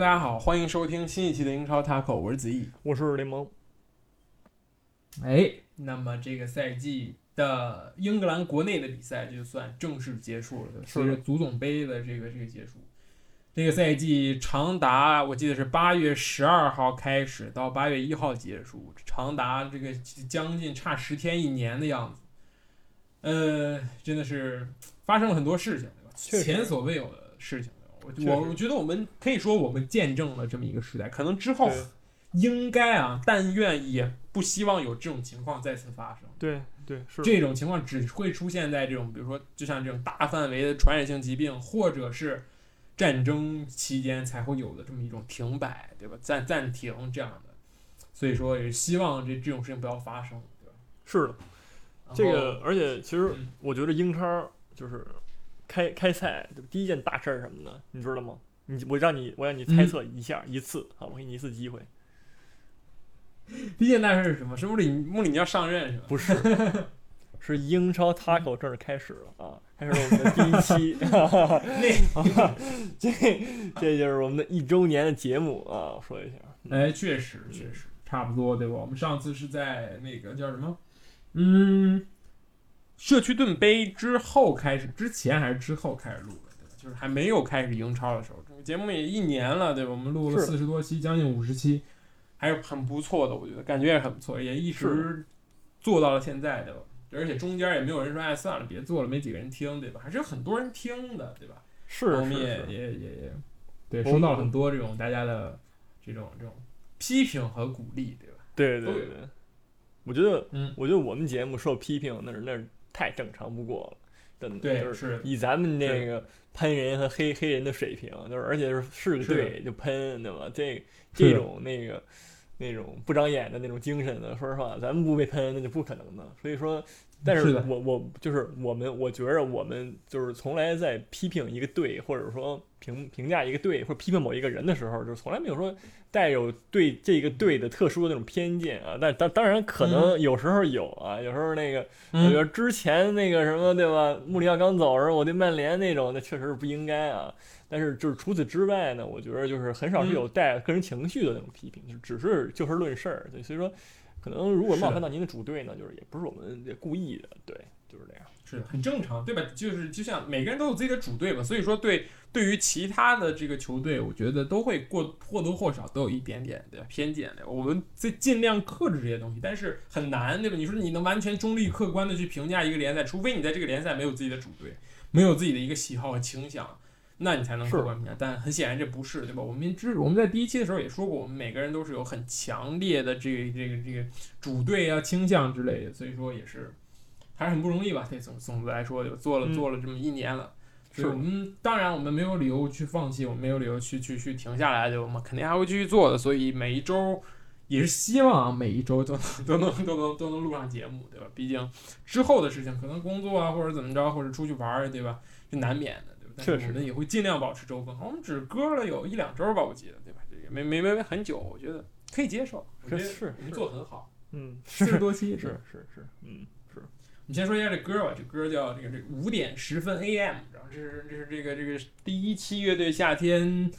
大家好，欢迎收听新一期的英超 Taco，我是子毅，我是联盟。哎，那么这个赛季的英格兰国内的比赛就算正式结束了，随着足总杯的这个这个结束，这个赛季长达我记得是八月十二号开始到八月一号结束，长达这个将近差十天一年的样子，呃，真的是发生了很多事情，对吧？前所未有的事情。我我觉得我们可以说我们见证了这么一个时代，可能之后应该啊，但愿也不希望有这种情况再次发生。对对，是这种情况只会出现在这种，比如说就像这种大范围的传染性疾病，或者是战争期间才会有的这么一种停摆，对吧？暂暂停这样的。所以说也希望这这种事情不要发生，对吧？是的，这个而且其实我觉得英超就是。开开赛第一件大事儿什么的，你知道吗？你我让你我让你猜测一下一次好，我给你一次机会。第一件大事是什么？是穆里穆里尼奥上任是吧？不是，是英超 Taco 正式开始了啊！开始我们的第一 期，那 这这就是我们的一周年的节目啊！我说一下，哎，确实确实差不多对吧？我们上次是在那个叫什么？嗯。社区盾杯之后开始，之前还是之后开始录的，对吧？就是还没有开始英超的时候，这个节目也一年了，对吧？我们录了四十多期，将近五十期，还是很不错的，我觉得感觉也很不错，也一直做到了现在，对吧？而且中间也没有人说哎算了，别做了，没几个人听，对吧？还是有很多人听的，对吧？是，我们也也也也对，收到了很多这种大家的这种这种批评和鼓励，对吧？对对对，我觉得，嗯，我觉得我们节目受批评，那是那是。太正常不过了，真的就是以咱们那个喷人和黑黑人的水平，就是而且是是个队就喷，对吧？这这种那个那种不长眼的那种精神的，说实话，咱们不被喷那就不可能的。所以说。但是我我就是我们，我觉着我们就是从来在批评一个队，或者说评评价一个队，或者批评某一个人的时候，就从来没有说带有对这个队的特殊的那种偏见啊。但当当然可能有时候有啊，有时候那个，我觉得之前那个什么对吧？穆里奥刚走时候，我对曼联那种，那确实是不应该啊。但是就是除此之外呢，我觉得就是很少是有带个人情绪的那种批评，就只是就事论事儿。对，所以说。可能如果冒犯到您的主队呢，就是也不是我们故意的，对，就是这样，是很正常，对吧？就是就像每个人都有自己的主队嘛，所以说对对于其他的这个球队，我觉得都会过或多或少都有一点点的偏见的。我们在尽量克制这些东西，但是很难，对吧？你说你能完全中立客观的去评价一个联赛，除非你在这个联赛没有自己的主队，没有自己的一个喜好和倾向。那你才能客观评价，但很显然这不是，对吧？我们之我们在第一期的时候也说过，我们每个人都是有很强烈的这个这个这个主队啊倾向之类的，所以说也是还是很不容易吧？对总总的来说，就做了做了这么一年了，所以我们当然我们没有理由去放弃，我们没有理由去去去停下来，对吧？我们肯定还会继续做的，所以每一周也是希望每一周都能都能都能都能录上节目，对吧？毕竟之后的事情可能工作啊或者怎么着，或者出去玩儿，对吧？是难免的。对吧确实，我们也会尽量保持周更。我们只搁了有一两周吧，我记得，对吧？也没没没没很久，我觉得可以接受。我觉得是我们做很好。嗯，四十多期是是是，嗯是。你先说一下这歌吧，这歌叫这个这个五点十分 AM，然后这是这是这个这个第一期乐队夏天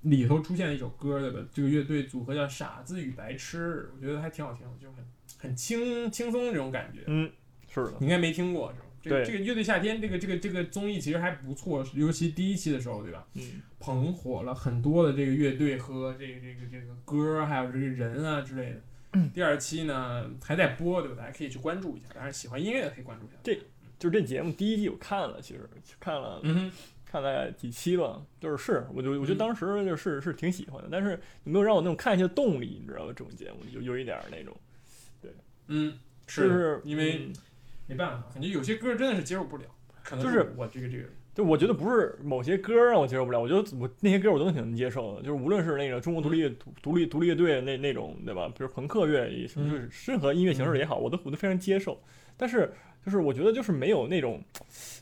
里头出现的一首歌，对吧？这个乐队组合叫傻子与白痴，我觉得还挺好听，就很很轻轻松这种感觉。嗯，是的，你应该没听过是吧？这这个乐队夏天这个这个这个综艺其实还不错，尤其第一期的时候，对吧？嗯，捧火了很多的这个乐队和这个这个这个歌，还有这个人啊之类的。第二期呢还在播，对吧？大家可以去关注一下，当然喜欢音乐的可以关注一下。这就是这节目第一季我看了，其实看了，嗯，看了几期吧，就是是，我就我觉得当时就是是挺喜欢的，但是有没有让我那种看下去动力？你知道吧？这种节目有有一点那种，对，嗯，是因为。没办法，感觉有些歌真的是接受不了，可能就是我这个这个，就我觉得不是某些歌让我接受不了，我觉得我那些歌我都挺能接受的，就是无论是那个中国独立独独立独立乐队那那种，对吧？比如朋克乐，什么就是任何音乐形式也好，我都我都非常接受。但是就是我觉得就是没有那种，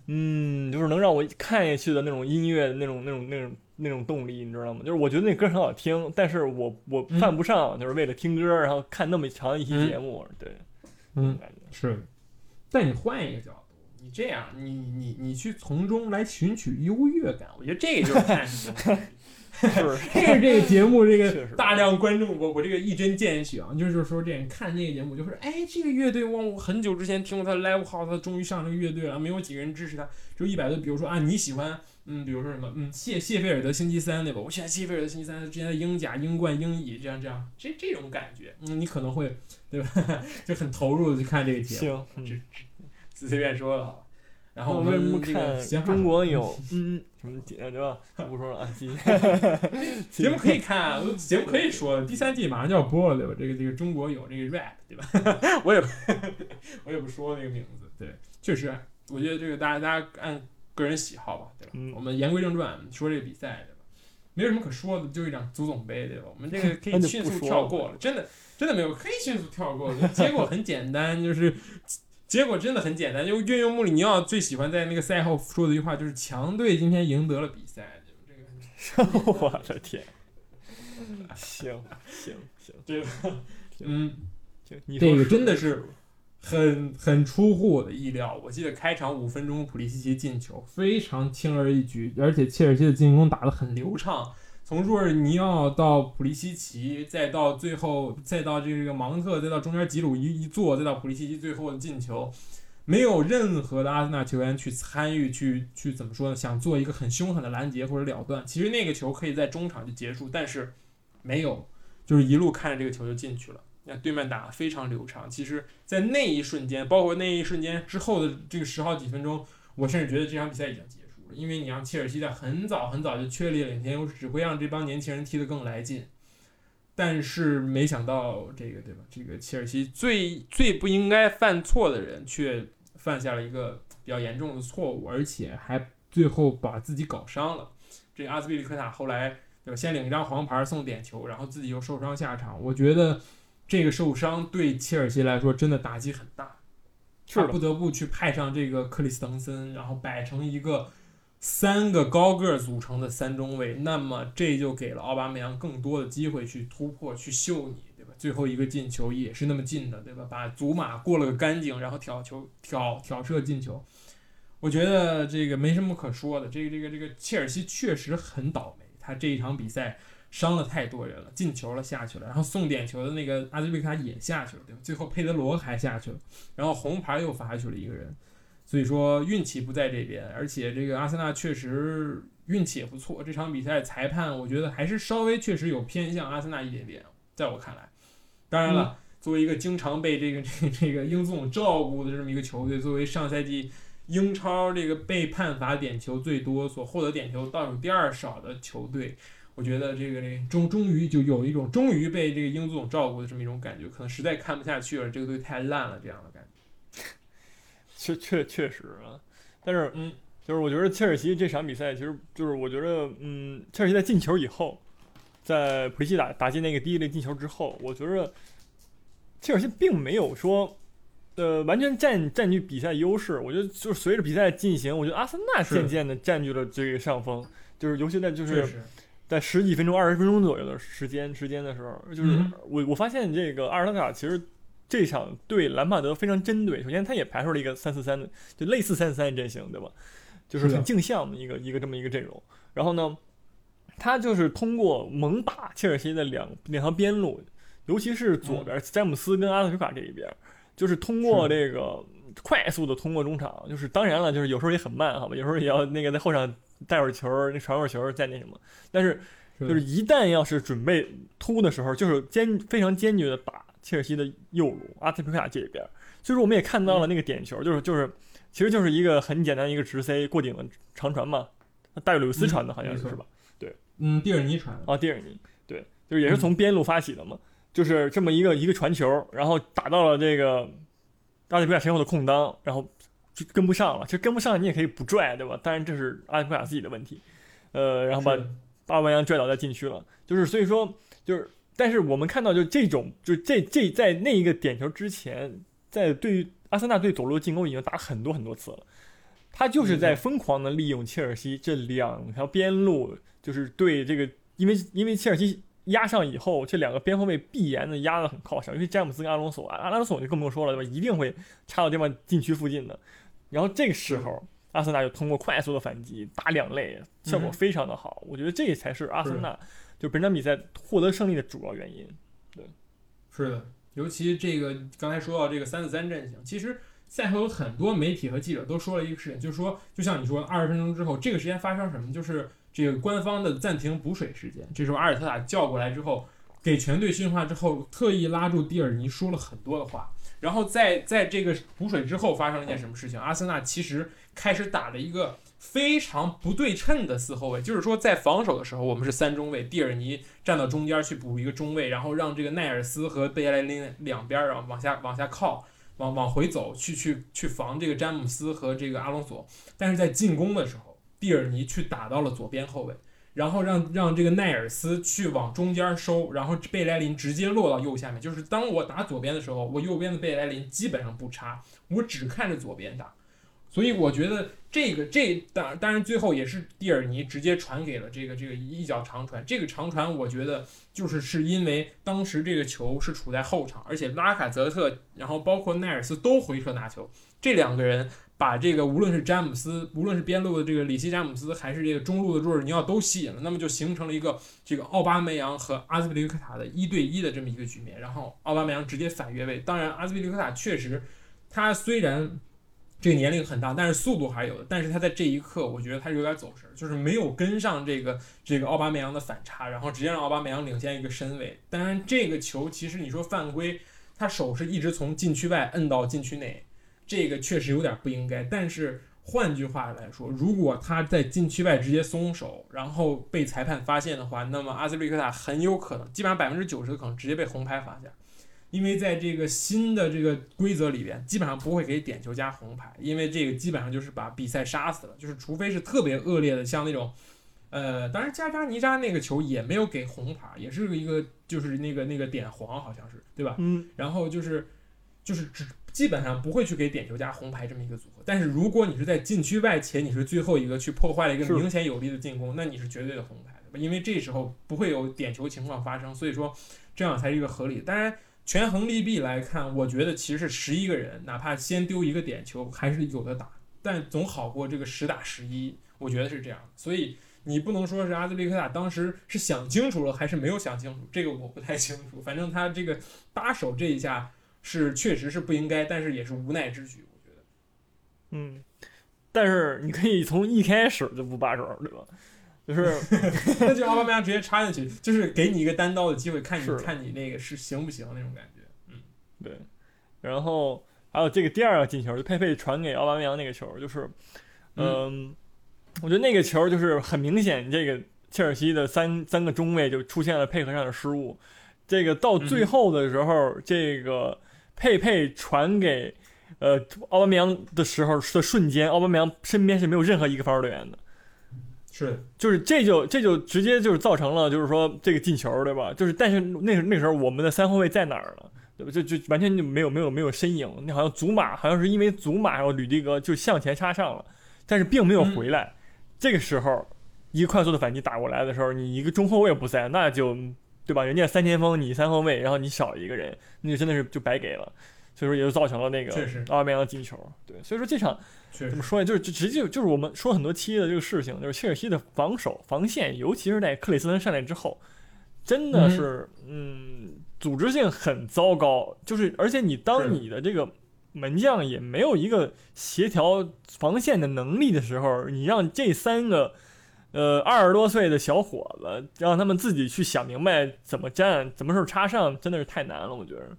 嗯，就是能让我看下去的那种音乐那种那种那种那种动力，你知道吗？就是我觉得那歌很好听，但是我我犯不上，就是为了听歌然后看那么长一期节目，对，嗯，是。但你换一个角这样，你你你去从中来寻取优越感，我觉得这个就是看 这是这个节目这个大量观众，我我这个一针见血啊，就是说这样看这个节目，就是哎，这个乐队，我我很久之前听过他 live house，他终于上这个乐队了，没有几个人支持他，就一百多，比如说啊，你喜欢。嗯，比如说什么，嗯，谢谢菲尔德星期三对吧？我喜欢谢菲尔德星期三之前的英甲、英冠、英乙，这样这样，这这种感觉，嗯，你可能会对吧？就很投入的去看这个节目，行，随随便说了。然后我们为什么看中国有 嗯什么节对吧？不说了啊，节目可以看，节目可以说，第三季马上就要播了对吧？这个这个中国有这个 rap 对吧？我也我也不说那个名字，对，确实，我觉得这个大家大家按。个人喜好吧，对吧？我们言归正传，说这个比赛，对吧？没有什么可说的，就一场足总杯，对吧？我们这个可以迅速跳过了，真的，真的没有，可以迅速跳过了。结果很简单，就是结果真的很简单。就运用穆里尼奥最喜欢在那个赛后说的一句话，就是强队今天赢得了比赛。这个，我的天！行行行，对吧，嗯，这个真的是。很很出乎我的意料，我记得开场五分钟普利西奇进球非常轻而易举，而且切尔西的进攻打得很流畅，从若尔尼奥到普利西奇，再到最后再到这个芒特，再到中间吉鲁一一坐，再到普利西奇最后的进球，没有任何的阿森纳球员去参与去去怎么说呢？想做一个很凶狠的拦截或者了断，其实那个球可以在中场就结束，但是没有，就是一路看着这个球就进去了。那对面打得非常流畅，其实，在那一瞬间，包括那一瞬间之后的这个十好几分钟，我甚至觉得这场比赛已经，因为你让切尔西在很早很早就确立领先优势，只会让这帮年轻人踢得更来劲。但是没想到这个，对吧？这个切尔西最最不应该犯错的人，却犯下了一个比较严重的错误，而且还最后把自己搞伤了。这阿斯比利克塔后来对吧？先领一张黄牌送点球，然后自己又受伤下场，我觉得。这个受伤对切尔西来说真的打击很大，他不得不去派上这个克里斯滕森，然后摆成一个三个高个组成的三中卫，那么这就给了奥巴梅扬更多的机会去突破、去秀你，对吧？最后一个进球也是那么近的，对吧？把祖马过了个干净，然后挑球、挑挑射进球，我觉得这个没什么可说的。这个、这个、这个切尔西确实很倒霉，他这一场比赛。伤了太多人了，进球了下去了，然后送点球的那个阿兹贝卡也下去了，对吧？最后佩德罗还下去了，然后红牌又罚下去了一个人，所以说运气不在这边，而且这个阿森纳确实运气也不错。这场比赛裁判我觉得还是稍微确实有偏向阿森纳一点点，在我看来。当然了，作为一个经常被这个 这个这个英总照顾的这么一个球队，作为上赛季英超这个被判罚点球最多、所获得点球倒数第二少的球队。我觉得这个这终终于就有一种终于被这个英足总照顾的这么一种感觉，可能实在看不下去了，这个队太烂了这样的感觉。确确确实啊，但是嗯，就是我觉得切尔西这场比赛，其实就是我觉得嗯，切尔西在进球以后，在普利西打打进那个第一粒进球之后，我觉得切尔西并没有说呃完全占占据比赛优势。我觉得就是随着比赛进行，我觉得阿森纳渐渐的占据了这个上风，就是尤其在就是。在十几分钟、二十分钟左右的时间时间的时候，就是我我发现这个阿尔特塔其实这场对兰帕德非常针对。首先，他也排出了一个三四三的，就类似三四三的阵型，对吧？就是很镜像的一个一个这么一个阵容。然后呢，他就是通过猛打切尔西的两两条边路，尤其是左边詹姆斯跟阿特皮卡这一边，就是通过这个快速的通过中场。就是当然了，就是有时候也很慢，好吧？有时候也要那个在后场。带会儿球，那传会儿球，再那什么。但是，就是一旦要是准备突的时候，就是坚非常坚决的打切尔西的右路阿特皮卡这边。所以说，我们也看到了那个点球，就是就是，其实就是一个很简单一个直塞过顶的长传嘛。戴维鲁斯传的好像是是吧？对，嗯，蒂尔尼传的。啊，蒂尔尼，对，就是也是从边路发起的嘛。就是这么一个一个传球，然后打到了这个阿特皮卡身后的空当，然后。就跟不上了，其实跟不上你也可以不拽，对吧？当然这是阿里普亚自己的问题，呃，然后把巴万扬拽倒在禁区了，就是所以说就是，但是我们看到就这种，就这这在那一个点球之前，在对于阿森纳队左路进攻已经打很多很多次了，他就是在疯狂的利用切尔西这两条边路，就是对这个，因为因为切尔西。压上以后，这两个边后卫必然的压得很靠上，因为詹姆斯跟阿隆索，阿隆索就更不用说了，对吧？一定会插到对方禁区附近的。然后这个时候，阿森纳就通过快速的反击打两肋，效果非常的好。我觉得这才是阿森纳就本场比赛获得胜利的主要原因。对，是的，尤其这个刚才说到这个三四三阵型，其实赛后有很多媒体和记者都说了一个事情，就是说，就像你说，二十分钟之后，这个时间发生什么？就是这个官方的暂停补水时间。这时候阿尔特塔叫过来之后，给全队训话之后，特意拉住蒂尔尼说了很多的话。然后在在这个补水之后发生了一件什么事情？阿森纳其实开始打了一个非常不对称的四后卫，就是说在防守的时候我们是三中卫，蒂尔尼站到中间去补一个中卫，然后让这个奈尔斯和贝莱林两边然后往下往下靠，往往回走去去去防这个詹姆斯和这个阿隆索。但是在进攻的时候，蒂尔尼去打到了左边后卫。然后让让这个奈尔斯去往中间收，然后贝莱林直接落到右下面。就是当我打左边的时候，我右边的贝莱林基本上不插，我只看着左边打。所以我觉得这个这当当然最后也是蒂尔尼直接传给了这个这个一脚长传。这个长传我觉得就是是因为当时这个球是处在后场，而且拉卡泽特，然后包括奈尔斯都回撤拿球，这两个人。把这个无论是詹姆斯，无论是边路的这个里希詹姆斯，还是这个中路的若尔尼奥都吸引了，那么就形成了一个这个奥巴梅扬和阿兹皮利克塔的一对一的这么一个局面。然后奥巴梅扬直接反越位。当然，阿兹皮利克塔确实，他虽然这个年龄很大，但是速度还有的。但是他在这一刻，我觉得他是有点走神，就是没有跟上这个这个奥巴梅扬的反差，然后直接让奥巴梅扬领先一个身位。当然，这个球其实你说犯规，他手是一直从禁区外摁到禁区内。这个确实有点不应该，但是换句话来说，如果他在禁区外直接松手，然后被裁判发现的话，那么阿兹利克塔很有可能，基本上百分之九十的可能直接被红牌罚下，因为在这个新的这个规则里边，基本上不会给点球加红牌，因为这个基本上就是把比赛杀死了，就是除非是特别恶劣的，像那种，呃，当然加扎尼扎那个球也没有给红牌，也是一个就是那个那个点黄好像是，对吧？嗯，然后就是就是只。基本上不会去给点球加红牌这么一个组合，但是如果你是在禁区外且你是最后一个去破坏了一个明显有力的进攻，那你是绝对的红牌，对吧？因为这时候不会有点球情况发生，所以说这样才是一个合理。当然，权衡利弊来看，我觉得其实是十一个人，哪怕先丢一个点球还是有的打，但总好过这个十打十一，我觉得是这样。所以你不能说是阿兹利克塔当时是想清楚了还是没有想清楚，这个我不太清楚。反正他这个搭手这一下。是，确实是不应该，但是也是无奈之举，我觉得。嗯，但是你可以从一开始就不把手，对吧？就是，那就奥巴梅扬直接插进去，就是给你一个单刀的机会，看你看你那个是行不行那种感觉。嗯，对。然后还有这个第二个进球，就佩佩传给奥巴梅扬那个球，就是，嗯，我觉得那个球就是很明显，这个切尔西的三三个中卫就出现了配合上的失误。这个到最后的时候，这个。佩佩传给，呃，奥巴梅扬的时候的瞬间，奥巴梅扬身边是没有任何一个防守队员的，是，就是这就这就直接就是造成了就是说这个进球，对吧？就是但是那那时候我们的三后卫在哪儿了，对吧？就就完全就没有没有没有身影，那好像祖马好像是因为祖马然后吕迪格就向前插上了，但是并没有回来。这个时候一个快速的反击打过来的时候，你一个中后卫不在，那就。对吧？人家三前锋，你三后卫，然后你少一个人，那就真的是就白给了，所以说也就造成了那个奥尔梅扬进球。对，所以说这场怎么说呢？就是直接就是我们说很多期的这个事情，就是切尔西的防守防线，尤其是在克里斯滕上来之后，真的是嗯，组织性很糟糕。就是而且你当你的这个门将也没有一个协调防线的能力的时候，你让这三个。呃，二十多岁的小伙子，让他们自己去想明白怎么站，什么时候插上，真的是太难了，我觉得。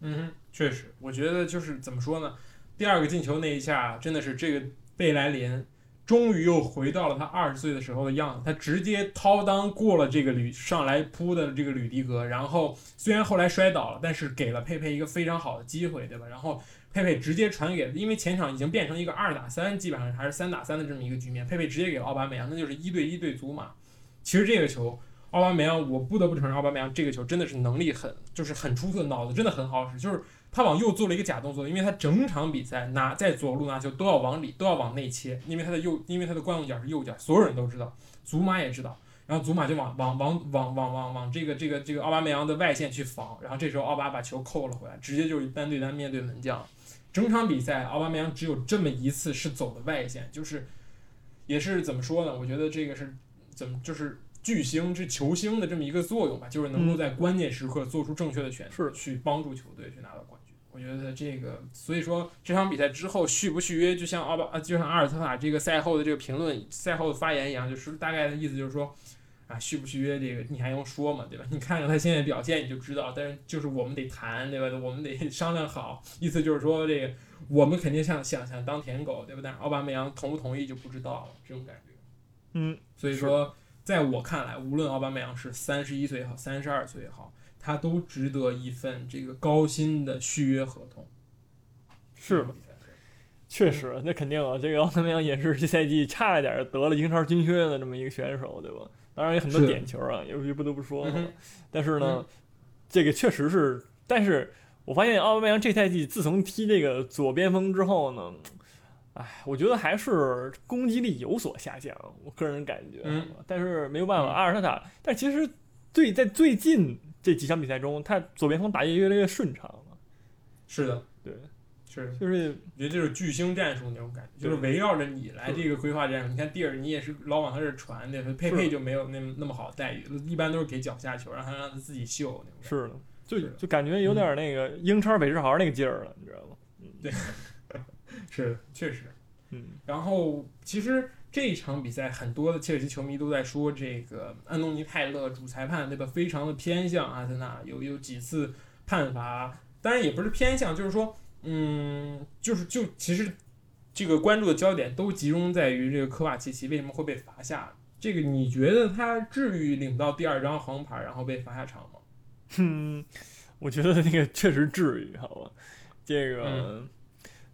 嗯哼，确实，我觉得就是怎么说呢？第二个进球那一下，真的是这个贝莱林终于又回到了他二十岁的时候的样子，他直接掏裆过了这个吕上来扑的这个吕迪格，然后虽然后来摔倒了，但是给了佩佩一个非常好的机会，对吧？然后。佩佩直接传给，因为前场已经变成一个二打三，基本上还是三打三的这么一个局面。佩佩直接给奥巴梅扬，那就是一对一对祖马。其实这个球，奥巴梅扬，我不得不承认，奥巴梅扬这个球真的是能力很，就是很出色，脑子真的很好使。就是他往右做了一个假动作，因为他整场比赛拿在左路拿球都要往里，都要往内切，因为他的右，因为他的惯用脚是右脚，所有人都知道，祖马也知道。然后祖马就往往往往往往往这个这个这个奥巴梅扬的外线去防，然后这时候奥巴把球扣了回来，直接就是单对单面对门将。整场比赛奥巴梅扬只有这么一次是走的外线，就是也是怎么说呢？我觉得这个是怎么就是巨星是球星的这么一个作用吧，就是能够在关键时刻做出正确的选择，去帮助球队去拿到冠军。我觉得这个，所以说这场比赛之后续不续约，就像奥巴啊，就像阿尔特塔这个赛后的这个评论、赛后的发言一样，就是大概的意思就是说。啊，续不续约这个你还用说吗？对吧？你看看他现在表现，你就知道。但是就是我们得谈，对吧？我们得商量好。意思就是说，这个我们肯定想想想当舔狗，对吧？但是奥巴梅扬同不同意就不知道了，这种感觉。嗯，所以说，在我看来，无论奥巴梅扬是三十一岁也好，三十二岁也好，他都值得一份这个高薪的续约合同。是吗，确实，那肯定啊。这个奥巴梅扬也是这赛季差一点得了英超金靴的这么一个选手，对吧？当然有很多点球啊，有些不得不说。但是呢，这个确实是。但是我发现奥巴梅扬这赛季自从踢这个左边锋之后呢，哎，我觉得还是攻击力有所下降。我个人感觉。但是没有办法，阿尔特塔。但其实最在最近这几场比赛中，他左边锋打也越来越顺畅了。是的，对。是，就是觉得这是巨星战术那种感觉，就是围绕着你来这个规划战术。你看蒂尔，你也是老往他这传的，佩佩就没有那么那么好待遇，一般都是给脚下球，让他让他自己秀。是的，就就感觉有点那个英超韦世豪那个劲儿了，你知道吗？嗯对，是确实。嗯，然后其实这一场比赛，很多的切尔西球迷都在说，这个安东尼泰勒主裁判对吧，非常的偏向阿森纳，有有几次判罚，当然也不是偏向，就是说。嗯，就是就其实，这个关注的焦点都集中在于这个科瓦奇奇为什么会被罚下。这个你觉得他至于领到第二张黄牌，然后被罚下场吗？嗯，我觉得那个确实至于，好吧。这个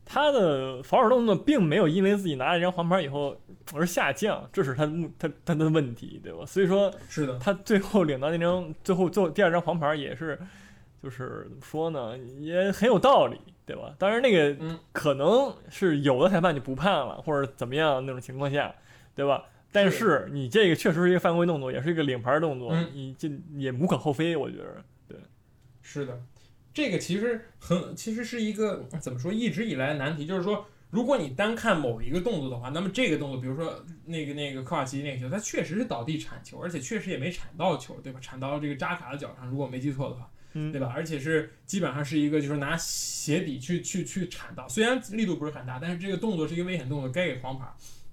他的防守动作并没有因为自己拿了一张黄牌以后而下降，这是他他他的问题，对吧？所以说，是的，他最后领到那张最后最后第二张黄牌也是，就是怎么说呢，也很有道理。对吧？当然，那个可能是有的裁判就不判了，或者怎么样那种情况下，对吧？但是你这个确实是一个犯规动作，也是一个领牌动作，你这也无可厚非，我觉得。对，是的，这个其实很，其实是一个怎么说？一直以来的难题就是说，如果你单看某一个动作的话，那么这个动作，比如说那个那个科瓦奇那个球，他确实是倒地铲球，而且确实也没铲到球，对吧？铲到这个扎卡的脚上，如果没记错的话。对吧？而且是基本上是一个，就是拿鞋底去去去铲到，虽然力度不是很大，但是这个动作是一个危险动作，该给黄牌。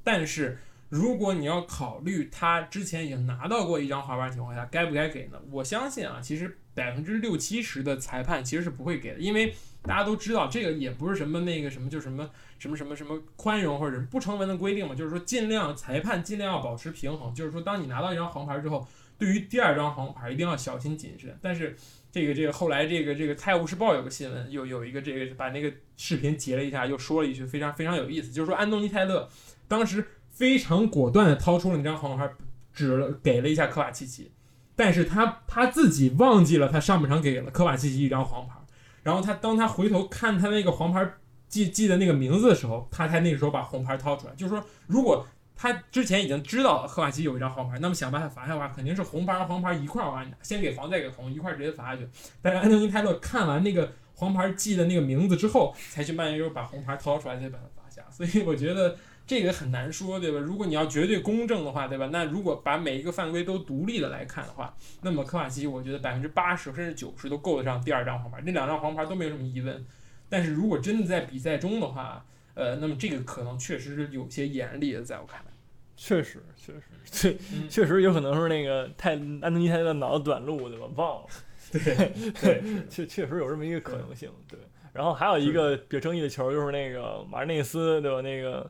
但是如果你要考虑他之前已经拿到过一张黄牌情况下，该不该给呢？我相信啊，其实百分之六七十的裁判其实是不会给的，因为大家都知道这个也不是什么那个什么，就什么什么什么什么宽容或者不成文的规定嘛，就是说尽量裁判尽量要保持平衡，就是说当你拿到一张黄牌之后，对于第二张黄牌一定要小心谨慎，但是。这个这个后来这个这个《泰晤士报》有个新闻，有有一个这个把那个视频截了一下，又说了一句非常非常有意思，就是说安东尼泰勒当时非常果断的掏出了那张黄牌，指了给了一下科瓦契奇，但是他他自己忘记了他上半场给了科瓦契奇一张黄牌，然后他当他回头看他那个黄牌记记的那个名字的时候，他才那个时候把红牌掏出来，就是说如果。他之前已经知道科瓦奇有一张黄牌，那么想把他罚下的话，肯定是红牌和黄牌一块儿往先给黄再给红，一块直接罚下去。但是安东尼泰勒看完那个黄牌记的那个名字之后，才去慢悠悠把红牌掏出来，再把他罚下。所以我觉得这个很难说，对吧？如果你要绝对公正的话，对吧？那如果把每一个犯规都独立的来看的话，那么科瓦奇我觉得百分之八十甚至九十都够得上第二张黄牌，那两张黄牌都没有什么疑问。但是如果真的在比赛中的话，呃，那么这个可能确实是有些严厉的，在我看来。确实，确实，确确实有可能是那个泰安东尼泰勒脑子短路，对吧？忘了，对对，确确实有这么一个可能性，对。然后还有一个比较争议的球，就是那个马尔内斯，对吧？那个，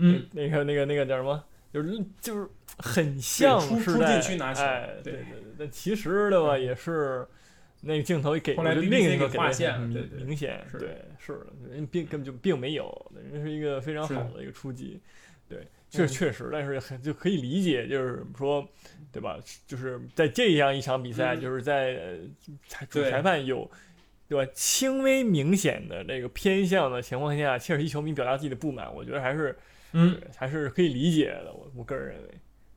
嗯，那个那个那个叫什么？就是就是很像是在哎，对对对。但其实的话，也是那个镜头给另一个划线，对明显，对是的，人并根本就并没有，人是一个非常好的一个出击，对。确确实，但是很就可以理解，就是说，对吧？就是在这样一场比赛，就是在主裁判有对吧轻微明显的这个偏向的情况下，切尔西球迷表达自己的不满，我觉得还是嗯还是可以理解的。我我个人认为，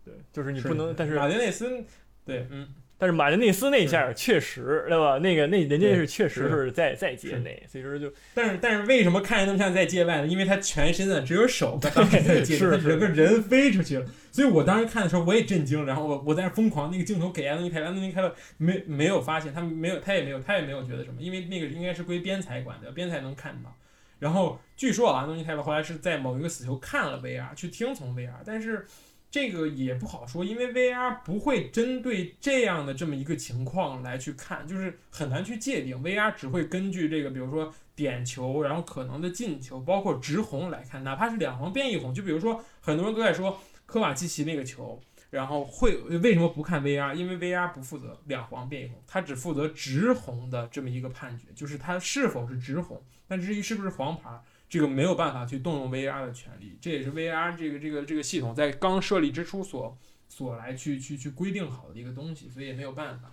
对，就是你不能，但是马丁内斯对嗯。但是马丁内斯那一下确实，对吧？那个那人家是确实是在在界内，所以说就，但是但是为什么看着那么像在界外呢？因为他全身啊只有手在在界内，他整个人飞出去了。所以我当时看的时候我也震惊，然后我我在那疯狂，那个镜头给安东尼开，安东尼开了没没有发现，他没有他也没有他也没有觉得什么，因为那个应该是归边裁管的，边裁能看到。然后据说啊，安东尼泰勒后来是在某一个死球看了 VR，去听从 VR，但是。这个也不好说，因为 VR 不会针对这样的这么一个情况来去看，就是很难去界定。VR 只会根据这个，比如说点球，然后可能的进球，包括直红来看，哪怕是两黄变一红。就比如说，很多人都在说科瓦基奇那个球，然后会为什么不看 VR？因为 VR 不负责两黄变一红，它只负责直红的这么一个判决，就是它是否是直红。但至于是不是黄牌？这个没有办法去动用 VR 的权利，这也是 VR 这个这个这个系统在刚设立之初所所来去去去规定好的一个东西，所以也没有办法。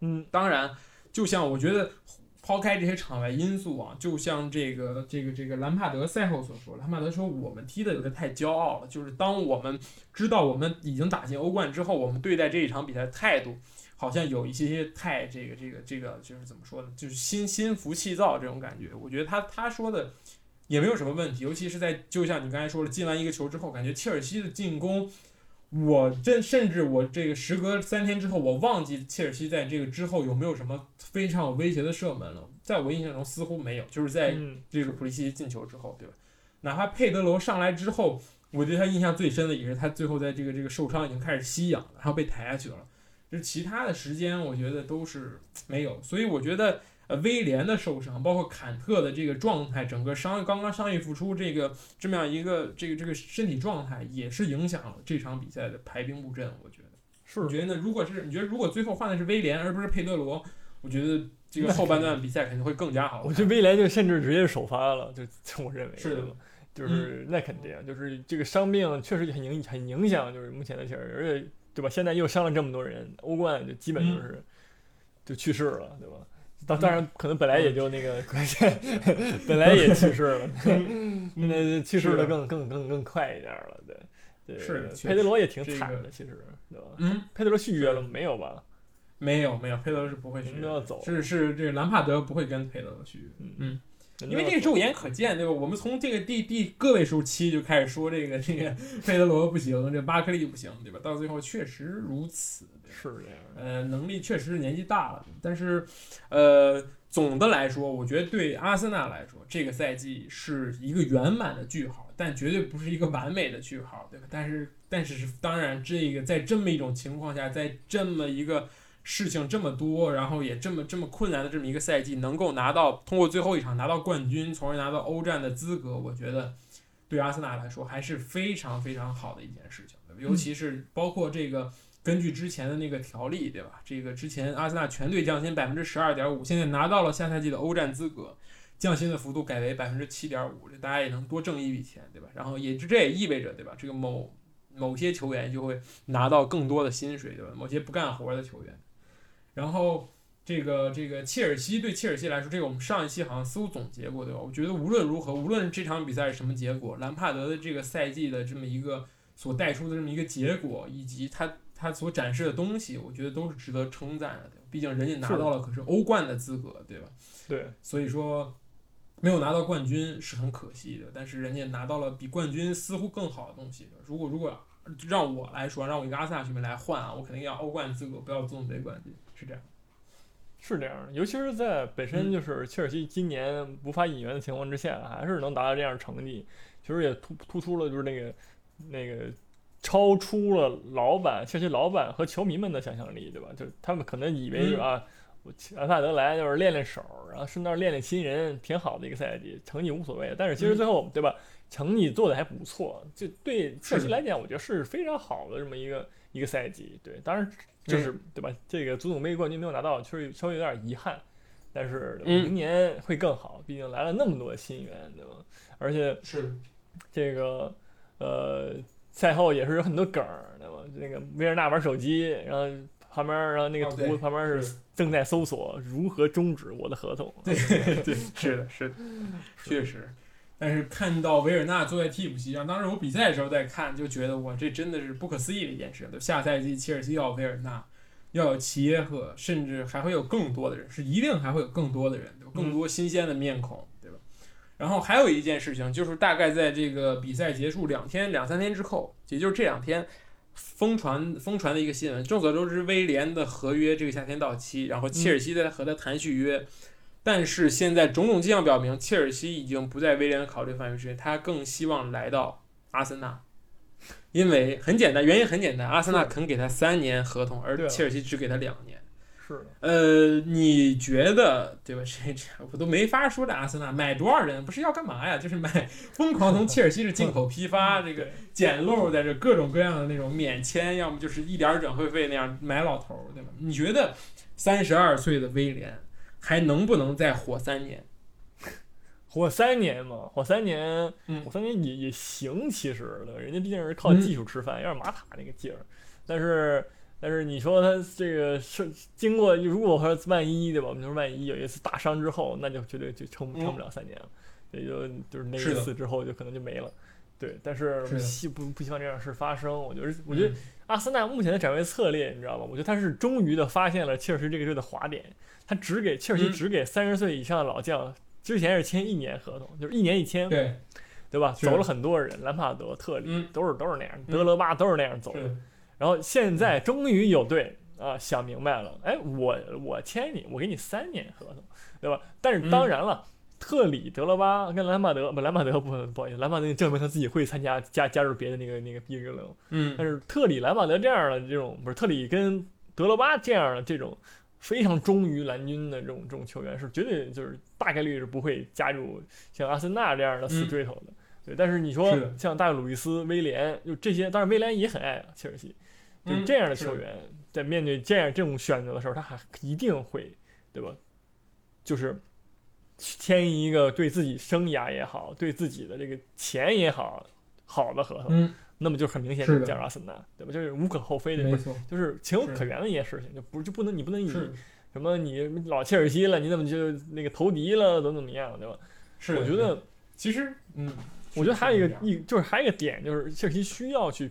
嗯，当然，就像我觉得抛开这些场外因素啊，就像这个这个这个兰帕德赛后所说，兰帕德说我们踢的有点太骄傲了，就是当我们知道我们已经打进欧冠之后，我们对待这一场比赛态度好像有一些些太这个这个这个就是怎么说呢，就是心心浮气躁这种感觉。我觉得他他说的。也没有什么问题，尤其是在就像你刚才说的，进完一个球之后，感觉切尔西的进攻，我真甚至我这个时隔三天之后，我忘记切尔西在这个之后有没有什么非常有威胁的射门了。在我印象中似乎没有，就是在这个普利西进球之后，对吧？哪怕佩德罗上来之后，我对他印象最深的也是他最后在这个这个受伤已经开始吸氧了，然后被抬下去了。就是其他的时间，我觉得都是没有，所以我觉得。呃，威廉的受伤，包括坎特的这个状态，整个伤刚刚伤愈复出，这个这么样一个这个这个身体状态，也是影响了这场比赛的排兵布阵。我觉得，是你觉得呢？如果是你觉得如果最后换的是威廉而不是佩德罗，我觉得这个后半段比赛肯定会更加好。我觉得威廉就甚至直接首发了，就我认为是的，就是那肯定就是这个伤病确实很影很影响，就是目前的情况，而且对吧？现在又伤了这么多人，欧冠就基本就是就去世了，对吧？当当然，可能本来也就那个关键，本来也去世了，那去世的更更更更快一点了，对对。是佩德罗也挺惨的，其实，对吧？嗯，佩德罗续约了没有吧？没有没有，佩德罗是不会续约，要走。是是，这个兰帕德不会跟佩德罗续约。嗯嗯。因为这个肉眼可见，对吧？我们从这个第第个位数期就开始说这个这个 费德罗不行，这巴克利不行，对吧？到最后确实如此，是这样。呃，能力确实是年纪大了，但是，呃，总的来说，我觉得对阿森纳来说，这个赛季是一个圆满的句号，但绝对不是一个完美的句号，对吧？但是，但是是当然，这个在这么一种情况下，在这么一个。事情这么多，然后也这么这么困难的这么一个赛季，能够拿到通过最后一场拿到冠军，从而拿到欧战的资格，我觉得对阿森纳来说还是非常非常好的一件事情。尤其是包括这个根据之前的那个条例，对吧？这个之前阿森纳全队降薪百分之十二点五，现在拿到了下赛季的欧战资格，降薪的幅度改为百分之七点五，这大家也能多挣一笔钱，对吧？然后也这也意味着，对吧？这个某某些球员就会拿到更多的薪水，对吧？某些不干活的球员。然后这个这个切尔西对切尔西来说，这个我们上一期好像似乎总结过，对吧？我觉得无论如何，无论这场比赛是什么结果，兰帕德的这个赛季的这么一个所带出的这么一个结果，以及他他所展示的东西，我觉得都是值得称赞的。毕竟人家拿到了可是欧冠的资格，对吧？对，所以说没有拿到冠军是很可惜的，但是人家拿到了比冠军似乎更好的东西。如果如果让我来说，让我一个阿森纳球迷来换啊，我肯定要欧冠资格，不要足总杯冠军。是这样，是这样的，尤其是在本身就是切尔西今年无法引援的情况之下，还是能达到这样的成绩，其实也突突出了就是那个那个超出了老板切尔西老板和球迷们的想象力，对吧？就他们可能以为啊，我安萨德来就是练练手，然后顺道练练新人，挺好的一个赛季，成绩无所谓。但是其实最后，对吧？成绩做的还不错，就对切尔西来讲，我觉得是非常好的这么一个一个赛季。对，当然。就是对吧？这个足总杯冠军没有拿到，确实稍微有点遗憾。但是明年会更好，毕竟来了那么多新援，对吧？而且是这个呃，赛后也是有很多梗儿，对吧？那个维尔纳玩手机，然后旁边然后那个图旁边是正在搜索如何终止我的合同。对 对，是的，是的，确实。但是看到维尔纳坐在替补席上，当时我比赛的时候在看，就觉得哇，这真的是不可思议的一件事。下赛季切尔西要维尔纳，要有齐耶赫，甚至还会有更多的人，是一定还会有更多的人，有？更多新鲜的面孔，对吧？然后还有一件事情，就是大概在这个比赛结束两天、两三天之后，也就是这两天，疯传疯传的一个新闻。众所周知，威廉的合约这个夏天到期，然后切尔西在和他谈续约，但是现在种种迹象表明，切尔西已经不在威廉的考虑范围之内，他更希望来到阿森纳。因为很简单，原因很简单，阿森纳肯给他三年合同，而切尔西只给他两年。是的。呃，你觉得对吧？这这我都没法说这阿森纳买多少人，不是要干嘛呀？就是买疯狂从切尔西是进口批发，这个捡漏在这各种各样的那种免签，要么就是一点转会费那样买老头，对吧？你觉得三十二岁的威廉还能不能再火三年？火三年嘛，火三年，火三年也也行，其实的，人家毕竟是靠技术吃饭，有点马塔那个劲儿。但是，但是你说他这个是经过，如果说万一对吧？我们说万一有一次大伤之后，那就绝对就撑撑不了三年了，也就就是那一次之后就可能就没了。对，但是希不不希望这样事发生。我觉得，我觉得阿森纳目前的展位策略，你知道吗？我觉得他是终于的发现了切尔西这个队的滑点，他只给切尔西只给三十岁以上的老将。之前是签一年合同，就是一年一签，对，对吧？走了很多人，兰帕德、特里都是都是那样，德罗巴都是那样走的。然后现在终于有队啊想明白了，哎，我我签你，我给你三年合同，对吧？但是当然了，特里、德罗巴跟兰帕德不，兰帕德不不好意思，兰帕德证明他自己会参加加加入别的那个那个 B 任务。嗯，但是特里、兰帕德这样的这种不是特里跟德罗巴这样的这种。非常忠于蓝军的这种这种球员是绝对就是大概率是不会加入像阿森纳这样的死对头的，对。但是你说像大卫·鲁伊斯、威廉，就这些，当然威廉也很爱切尔西，就是这样的球员，在面对这样这种选择的时候，他还一定会，对吧？就是签一个对自己生涯也好，对自己的这个钱也好好的合同。那么就很明显就是加入阿森纳，对吧？就是无可厚非的，没错，就是情有可原的一件事情，就不就不能你不能以什么你老切尔西了，你怎么就那个投敌了，怎么怎么样，对吧？是，我觉得其实，嗯，我觉得还有一个一就是还有一个点，就是切尔西需要去